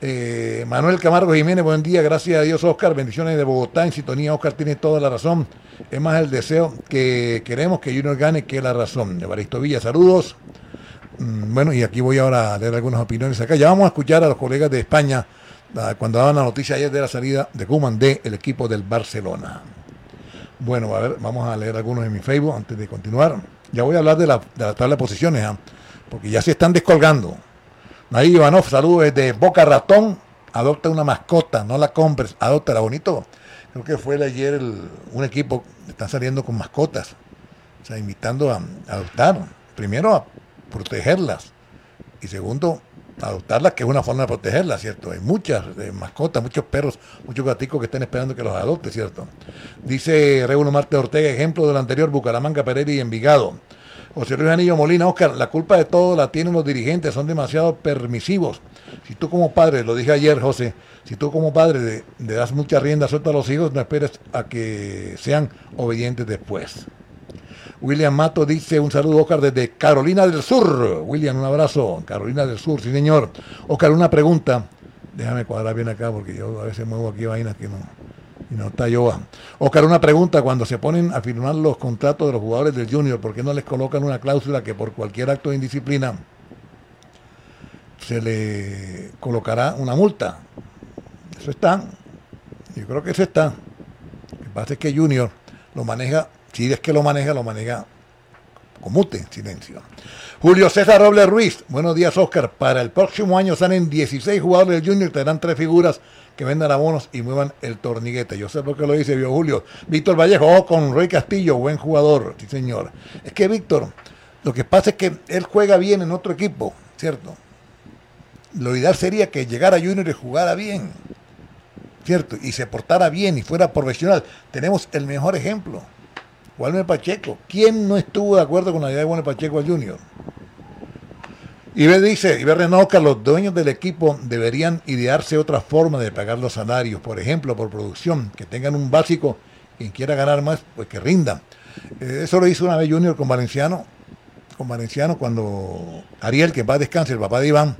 Eh, Manuel Camargo Jiménez, buen día, gracias a Dios, Oscar. Bendiciones de Bogotá, en sintonía. Oscar tiene toda la razón. Es más el deseo que queremos que Junior gane que la razón. Evaristo Villa, saludos. Mm, Bueno, y aquí voy ahora a leer algunas opiniones acá. Ya vamos a escuchar a los colegas de España ah, cuando daban la noticia ayer de la salida de Kuman del equipo del Barcelona. Bueno, a ver, vamos a leer algunos en mi Facebook antes de continuar. Ya voy a hablar de la, de la tabla de posiciones, ¿ah? porque ya se están descolgando. Ahí Ivanov, saludos desde Boca Ratón. Adopta una mascota, no la compres, adopta bonito. Creo que fue ayer un equipo, están saliendo con mascotas, o sea, invitando a, adoptar. Primero a protegerlas y segundo adoptarlas, que es una forma de protegerlas, ¿cierto? Hay muchas eh, mascotas, muchos perros, muchos gaticos que están esperando que los adopte, ¿cierto? Dice Regulo Marte Ortega, ejemplo de lo anterior, Bucaramanga, Pereira y Envigado. José Luis Anillo Molina, Oscar, la culpa de todo la tienen los dirigentes, son demasiado permisivos. Si tú como padre, lo dije ayer, José, si tú como padre le, das mucha rienda suelta a los hijos, no esperes a que sean obedientes después. William Mato dice un saludo, Oscar, desde Carolina del Sur. William, un abrazo. Carolina del Sur, sí, señor. Oscar, una pregunta. Déjame cuadrar bien acá porque yo a veces muevo aquí vainas que no, y no está yo. Oscar, una pregunta. Cuando se ponen a firmar los contratos de los jugadores del Junior, ¿por qué no les colocan una cláusula que por cualquier acto de indisciplina se le colocará una multa? Eso está. Yo creo que eso está. Lo que pasa es que Junior lo maneja, si es que lo maneja, lo maneja con mute, en silencio. Julio César Robles Ruiz, buenos días Oscar. Para el próximo año salen 16 jugadores del Junior, tendrán tres figuras que vendan abonos y muevan el torniguete. Yo sé por qué lo dice, vio Julio. Víctor Vallejo, con Roy Castillo, buen jugador, sí señor. Es que Víctor, lo que pasa es que él juega bien en otro equipo, ¿cierto? Lo ideal sería que llegara Junior y jugara bien, ¿cierto? Y se portara bien y fuera profesional. Tenemos el mejor ejemplo. Walmer Pacheco. ¿Quién no estuvo de acuerdo con la idea de Walmer Pacheco al Junior? Iber dice, Iber Renoca, los dueños del equipo deberían idearse otra forma de pagar los salarios, por ejemplo, por producción, que tengan un básico, quien quiera ganar más, pues que rinda. Eh, eso lo hizo una vez Junior con Valenciano, con Valenciano cuando Ariel, que va a descansar, el papá de Iván,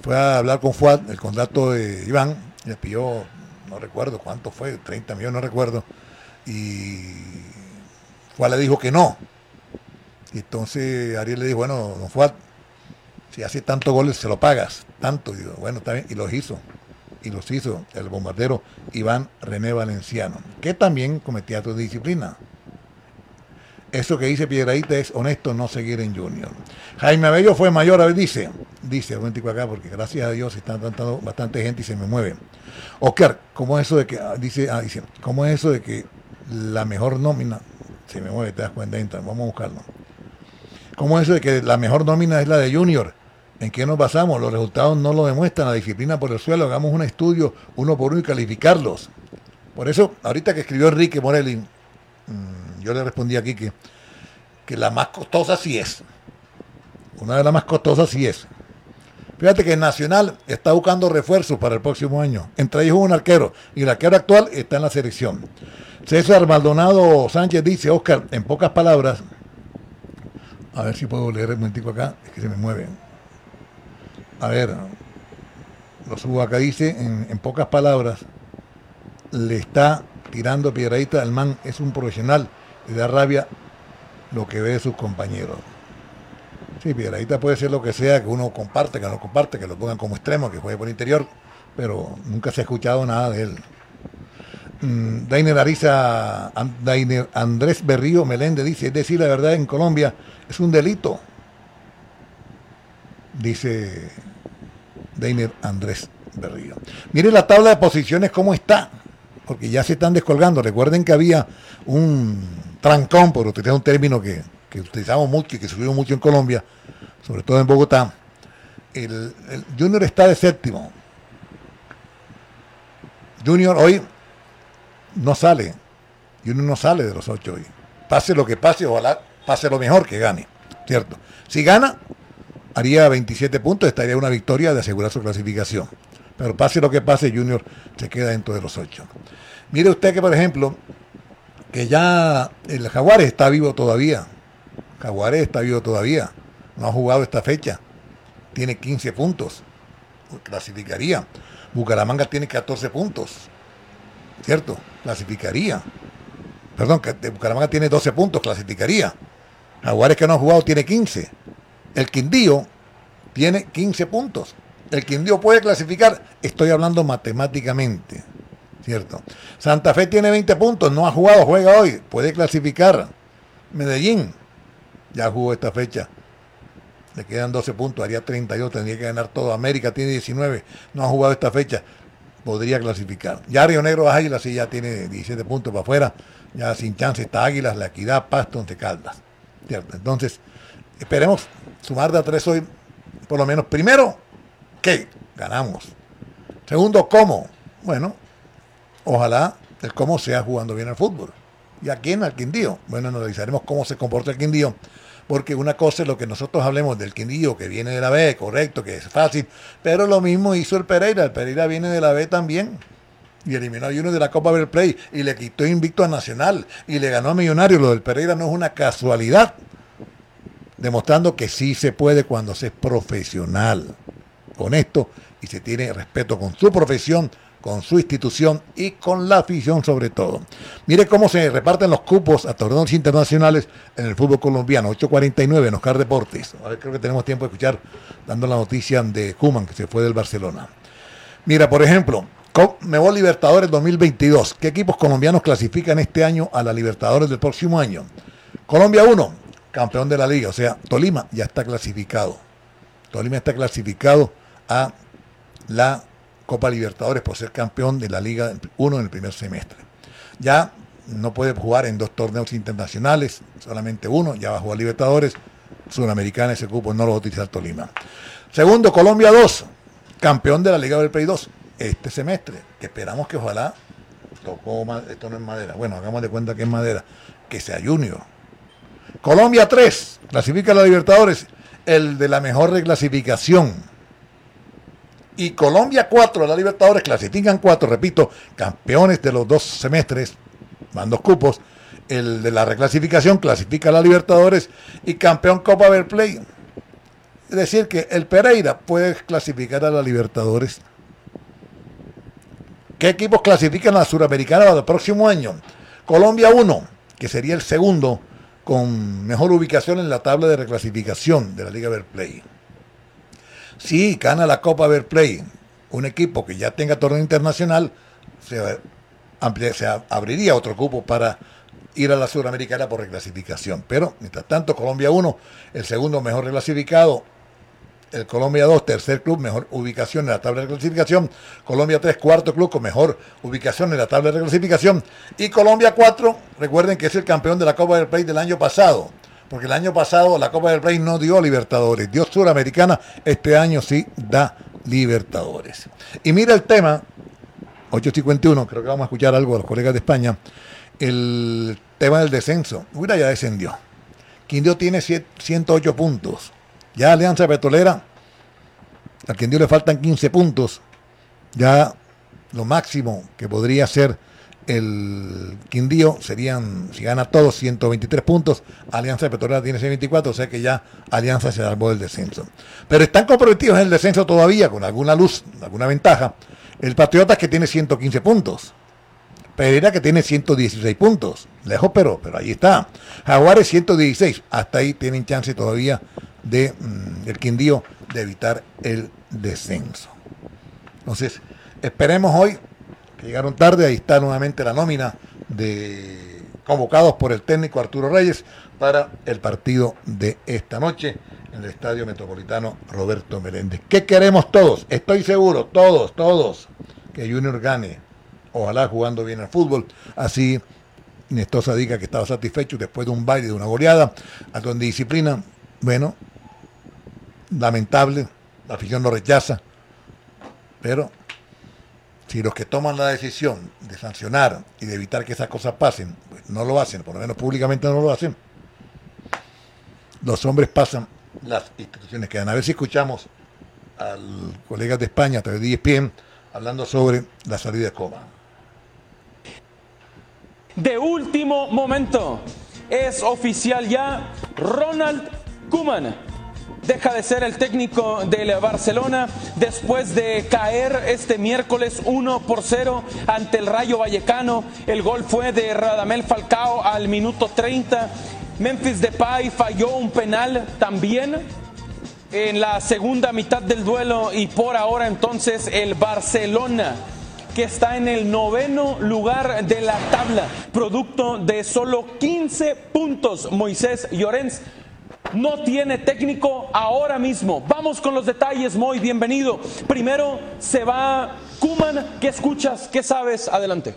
fue a hablar con Fuad, el contrato de Iván, le pidió, no recuerdo cuánto fue, 30 millones, no recuerdo, y Fuad le dijo que no. Y entonces Ariel le dijo, bueno, don Fuad, si hace tantos goles se lo pagas, tanto, bueno, está bien, y los hizo. y los hizo el bombardero Iván René Valenciano, que también cometía de disciplina. Eso que dice Piedradita es honesto no seguir en Junior. Jaime Abello fue mayor, a ver, dice, dice, un acá, porque gracias a Dios están tratando bastante gente y se me mueve. Oscar, ¿cómo es eso de que, ah, dice, ah, dice, ¿cómo es eso de que la mejor nómina, se me mueve, te das cuenta, entra, vamos a buscarlo. ¿Cómo es eso de que la mejor nómina es la de Junior? ¿En qué nos basamos? Los resultados no lo demuestran, la disciplina por el suelo, hagamos un estudio uno por uno y calificarlos. Por eso, ahorita que escribió Enrique Morelli, mm, yo le respondí aquí que, que la más costosa sí es. Una de las más costosas sí es. Fíjate que Nacional está buscando refuerzos para el próximo año. Entre ellos un arquero. Y el arquero actual está en la selección. César Maldonado Sánchez dice, Oscar, en pocas palabras, a ver si puedo leer un momentico acá, es que se me mueven. A ver, lo subo acá, dice, en, pocas palabras, le está tirando piedradita al man, es un profesional y da rabia lo que ve de sus compañeros. Sí, piedradita puede ser lo que sea, que uno comparte, que no comparte, que lo pongan como extremo, que juegue por interior, pero nunca se ha escuchado nada de él. Mm, Dainer Ariza, Dainer Andrés Berrío Meléndez dice, es decir, la verdad en Colombia es un delito. Dice Dainer Andrés Berrío. Mire la tabla de posiciones cómo está, porque ya se están descolgando. Recuerden que había un trancón, por utilizar un término que, utilizamos mucho y que usó mucho en Colombia, sobre todo en Bogotá. El, el Junior está de séptimo. Junior hoy no sale. Junior no sale de los ocho hoy. Pase lo que pase, ojalá pase lo mejor que gane. ¿Cierto? Si gana, haría 27 puntos, estaría una victoria de asegurar su clasificación. Pero pase lo que pase, Junior se queda dentro de los ocho. Mire usted que, por ejemplo, que ya el Jaguares está vivo todavía. Jaguares está vivo todavía. No ha jugado esta fecha. Tiene 15 puntos. Clasificaría. Bucaramanga tiene 14 puntos. ¿Cierto? Clasificaría. Perdón, que Bucaramanga tiene 12 puntos, clasificaría. Jaguares que no ha jugado tiene 15. El Quindío tiene 15 puntos. El Quindío puede clasificar, estoy hablando matemáticamente. ¿Cierto? Santa Fe tiene 20 puntos, no ha jugado, juega hoy, puede clasificar. Medellín ya jugó esta fecha. Le quedan 12 puntos, haría 32, tendría que ganar todo. América tiene 19, no ha jugado esta fecha, podría clasificar. Ya Río Negro Águilas sí ya tiene 17 puntos para afuera, ya sin chance está Águilas, La Equidad, Pasto, Once Caldas. ¿Cierto? Entonces, esperemos sumar de a tres hoy, por lo menos. Primero, ¿qué? Ganamos. Segundo, ¿cómo? Bueno, ojalá el cómo sea jugando bien al fútbol. ¿Y a quién? Al Quindío. Bueno, analizaremos cómo se comporta el Quindío. Porque una cosa es lo que nosotros hablemos del Quindío, que viene de la B, correcto, que es fácil. Pero lo mismo hizo el Pereira. El Pereira viene de la B también. Y eliminó a uno de la Copa Ver Play. Y le quitó invicto a Nacional. Y le ganó a Millonario. Lo del Pereira no es una casualidad. Demostrando que sí se puede cuando se es profesional. Honesto y se tiene respeto con su profesión, con su institución y con la afición sobre todo. Mire cómo se reparten los cupos a torneos internacionales en el fútbol colombiano. 8.49 en Oscar Deportes. A ver, creo que tenemos tiempo de escuchar dando la noticia de Kuman, que se fue del Barcelona. Mira, por ejemplo, Mebol Libertadores 2022. ¿Qué equipos colombianos clasifican este año a la Libertadores del próximo año? Colombia 1, campeón de la liga. O sea, Tolima ya está clasificado. Tolima está clasificado a la Copa Libertadores por ser campeón de la Liga 1 en el primer semestre. Ya no puede jugar en dos torneos internacionales, solamente uno, ya va a jugar Libertadores, Sudamericana ese cupo no lo va a utilizar Tolima. Segundo, Colombia 2, campeón de la Liga del Play 2 este semestre, esperamos que ojalá tocó, esto no es madera, bueno, hagamos de cuenta que es madera, que sea Junior. Colombia 3, clasifica a la Libertadores, el de la mejor reclasificación y Colombia 4, la Libertadores clasifican 4, repito, campeones de los dos semestres, van dos cupos, el de la reclasificación clasifica a la Libertadores y campeón Copa Ver Play. Es decir, que el Pereira puede clasificar a la Libertadores. ¿Qué equipos clasifican a la Suramericana para el próximo año? Colombia 1, que sería el segundo con mejor ubicación en la tabla de reclasificación de la Liga Ver Play. Sí, gana la Copa Ver Play. un equipo que ya tenga torneo internacional, se, se abriría otro cupo para ir a la Sudamericana por reclasificación. Pero, mientras tanto, Colombia 1, el segundo mejor reclasificado, el Colombia 2, tercer club, mejor ubicación en la tabla de clasificación. Colombia 3, cuarto club con mejor ubicación en la tabla de clasificación. Y Colombia 4, recuerden que es el campeón de la Copa del Play del año pasado. Porque el año pasado la Copa del Play no dio Libertadores, dio Suramericana. Este año sí da Libertadores. Y mira el tema, 851, creo que vamos a escuchar algo a los colegas de España. El tema del descenso. Mira, ya descendió. Quindío tiene cien- 108 puntos. Ya Alianza Petrolera, a Quindío le faltan 15 puntos. Ya lo máximo que podría ser el Quindío serían, si gana todos, 123 puntos. Alianza Petrolera tiene 124, o sea que ya Alianza se salvó del descenso. Pero están comprometidos en el descenso todavía, con alguna luz, alguna ventaja. El Patriotas que tiene 115 puntos. Pereira que tiene 116 puntos. Lejos, pero, pero ahí está. Jaguares 116. Hasta ahí tienen chance todavía de mm, el Quindío de evitar el descenso. Entonces, esperemos hoy, que llegaron tarde, ahí está nuevamente la nómina de convocados por el técnico Arturo Reyes para el partido de esta noche en el Estadio Metropolitano Roberto Meléndez. ¿Qué queremos todos? Estoy seguro, todos, todos, que Junior gane. Ojalá jugando bien al fútbol. Así Nestosa diga que estaba satisfecho después de un baile, de una goleada, a donde disciplina, bueno, lamentable, la afición lo rechaza, pero si los que toman la decisión de sancionar y de evitar que esas cosas pasen, pues no lo hacen, por lo menos públicamente no lo hacen, los hombres pasan, las instituciones quedan. A ver si escuchamos al colega de España a través de ESPN hablando sobre la salida de Coba. De último momento. Es oficial ya, Ronald Koeman deja de ser el técnico del Barcelona después de caer este miércoles 1 por 0 ante el Rayo Vallecano. El gol fue de Radamel Falcao al minuto 30. Memphis Depay falló un penal también en la segunda mitad del duelo y por ahora entonces el Barcelona que está en el noveno lugar de la tabla, producto de solo 15 puntos. Moisés Llorens no tiene técnico ahora mismo. Vamos con los detalles, Moy, bienvenido. Primero se va Kuman, ¿qué escuchas? ¿Qué sabes? Adelante.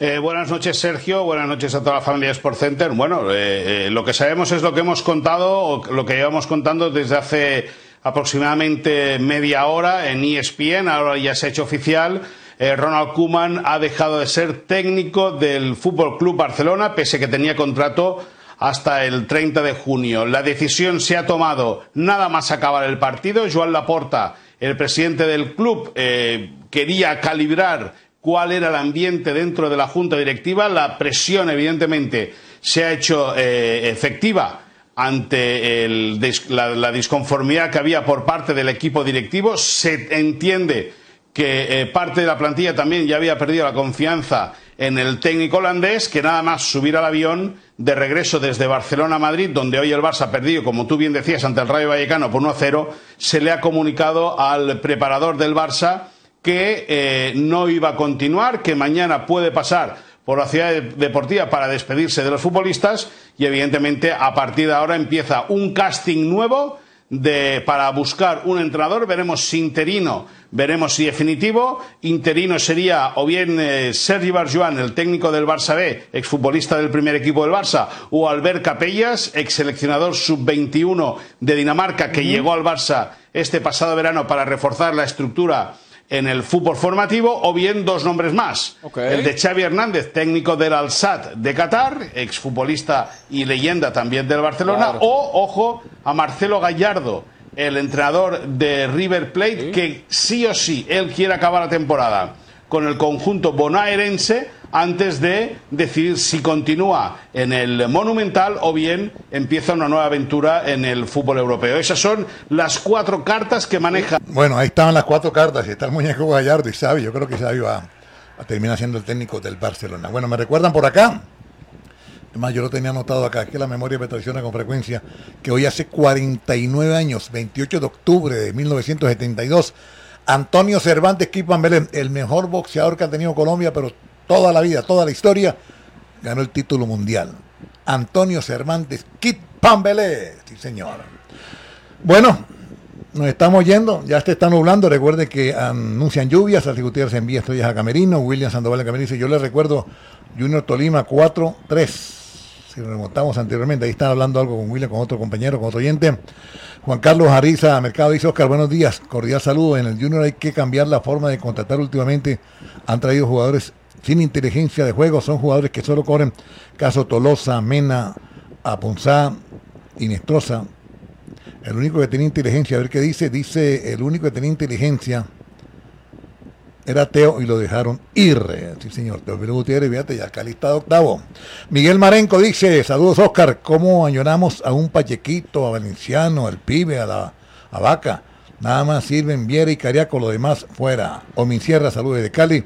Eh, buenas noches, Sergio. Buenas noches a toda la familia Sport Center. Bueno, eh, eh, lo que sabemos es lo que hemos contado, o lo que llevamos contando desde hace aproximadamente media hora en ESPN. Ahora ya se ha hecho oficial. Eh, Ronald Koeman ha dejado de ser técnico del Fútbol Club Barcelona, pese a que tenía contrato hasta el 30 de junio. La decisión se ha tomado nada más acabar el partido. Joan Laporta, el presidente del club, eh, quería calibrar cuál era el ambiente dentro de la junta directiva. La presión, evidentemente, se ha hecho eh, efectiva ante el la disconformidad que había por parte del equipo directivo. Se entiende que eh, parte de la plantilla también ya había perdido la confianza en el técnico holandés, que nada más subir al avión de regreso desde Barcelona a Madrid, donde hoy el Barça ha perdido, como tú bien decías, ante el Rayo Vallecano por 1-0, se le ha comunicado al preparador del Barça que eh, no iba a continuar, que mañana puede pasar por la ciudad de- deportiva para despedirse de los futbolistas y evidentemente a partir de ahora empieza un casting nuevo de, para buscar un entrenador. Veremos si interino, veremos si definitivo. Interino sería o bien eh, Sergi Barjuan, el técnico del Barça B, exfutbolista del primer equipo del Barça, o Albert Capellas, ex seleccionador sub-21 de Dinamarca, que llegó al Barça este pasado verano para reforzar la estructura en el fútbol formativo, o bien dos nombres más. El de Xavi Hernández, técnico del Al-Sadd de Qatar, exfutbolista y leyenda también del Barcelona, Claro. o, ojo, a Marcelo Gallardo, el entrenador de River Plate, que sí o sí, él quiere acabar la temporada con el conjunto bonaerense antes de decidir si continúa en el Monumental o bien empieza una nueva aventura en el fútbol europeo. Esas son las cuatro cartas que maneja Bueno, ahí estaban las cuatro cartas está el muñeco Gallardo y Xavi. Yo creo que Xavi va a terminar siendo el técnico del Barcelona. Bueno, me recuerdan por acá Además, yo lo tenía anotado acá, que la memoria me traiciona con frecuencia, que hoy hace 49 años, 28 de octubre de 1972, Antonio Cervantes Kipan Belén, el mejor boxeador que ha tenido Colombia, pero toda la vida, toda la historia, ganó el título mundial. Antonio Cervantes Kit Pambelé, sí señor. Bueno, nos estamos yendo, ya se está nublando, recuerde que anuncian lluvias, Así Gutiérrez envía estrellas a Camerino, William Sandoval a Camerino yo les recuerdo Junior Tolima 4-3 si remontamos anteriormente, ahí están hablando algo con William, con otro compañero, con otro oyente. Juan Carlos Ariza, Mercado dice Oscar, buenos días, cordial saludo. En el Junior hay que cambiar la forma de contratar últimamente. Han traído jugadores sin inteligencia de juego, son jugadores que solo corren. Caso Tolosa, Mena, Apunzá, Inestrosa. El único que tiene inteligencia, a ver qué dice, dice el único que tiene inteligencia era ateo y lo dejaron ir. Sí, señor. Teófilo Gutiérrez, fíjate, ya acá listado octavo. Miguel Marenco dice, saludos Oscar, ¿cómo añoramos a un Pachequito, a Valenciano, al pibe, a la Vaca? Nada más sirven Viera y Cariaco, lo demás fuera. O mi Sierra, saludos de Cali.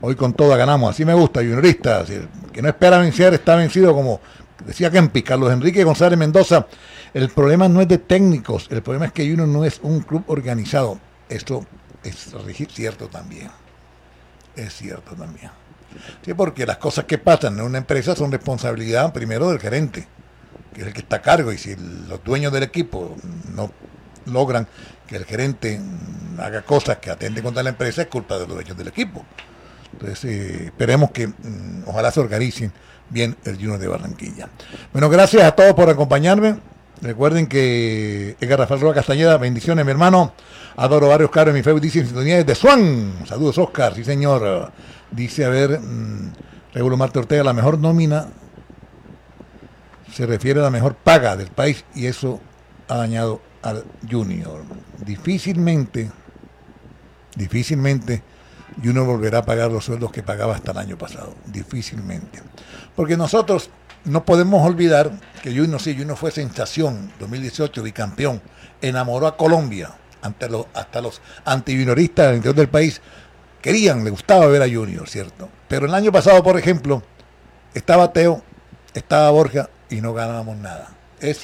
Hoy con toda ganamos. Así me gusta, juniorista. Que no espera vencer, está vencido como decía Kempi, Carlos Enrique González Mendoza. El problema no es de técnicos, el problema es que Junior no es un club organizado. Esto es cierto también es cierto también. Sí, porque las cosas que pasan en una empresa son responsabilidad primero del gerente, que es el que está a cargo, y si los dueños del equipo no logran que el gerente haga cosas que atenten contra la empresa, es culpa de los dueños del equipo. Entonces, eh, esperemos que mm, ojalá se organicen bien el Junior de Barranquilla. Bueno, gracias a todos por acompañarme. Recuerden que Edgar Rafael Roa Castañeda, bendiciones, mi hermano. Adoro varios caros en mi Facebook, dice en sintonía de Swan. Saludos, Oscar, sí, señor. Dice, a ver, mmm, Regulo Marte Ortega, la mejor nómina se refiere a la mejor paga del país y eso ha dañado al Junior. Difícilmente, difícilmente Junior volverá a pagar los sueldos que pagaba hasta el año pasado. Difícilmente. Porque nosotros no podemos olvidar que Junior, sí, Junior fue sensación, 2018 bicampeón, enamoró a Colombia, ante los, hasta los antijunioristas del interior del país querían, le gustaba ver a Junior, ¿cierto? Pero el año pasado, por ejemplo, estaba Teo, estaba Borja y no ganábamos nada. Es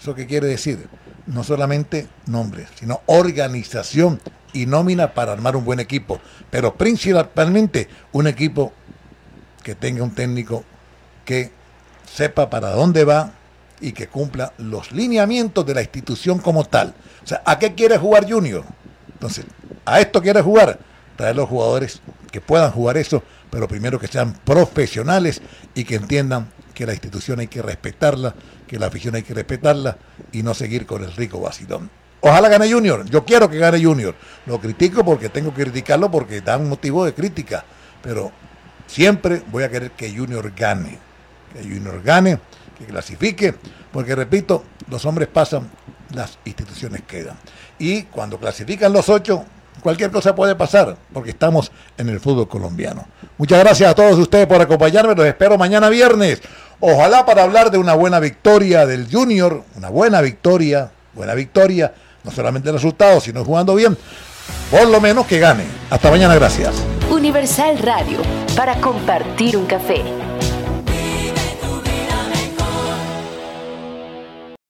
eso que quiere decir, no solamente nombres, sino organización y nómina para armar un buen equipo, pero principalmente un equipo que tenga un técnico que sepa para dónde va y que cumpla los lineamientos de la institución como tal. O sea, ¿a qué quiere jugar Junior? Entonces, a esto quiere jugar, traer los jugadores que puedan jugar eso, pero primero que sean profesionales y que entiendan que la institución hay que respetarla, que la afición hay que respetarla y no seguir con el rico vacilón. Ojalá gane Junior, yo quiero que gane Junior. Lo critico porque tengo que criticarlo porque da un motivo de crítica, pero siempre voy a querer que Junior gane que Junior gane, que clasifique, porque repito, los hombres pasan, las instituciones quedan. Y cuando clasifican los ocho, cualquier cosa puede pasar, porque estamos en el fútbol colombiano. Muchas gracias a todos ustedes por acompañarme, los espero mañana viernes. Ojalá para hablar de una buena victoria del Junior, una buena victoria, buena victoria, no solamente el resultado, sino jugando bien, por lo menos que gane. Hasta mañana, gracias. Universal Radio, para compartir un café.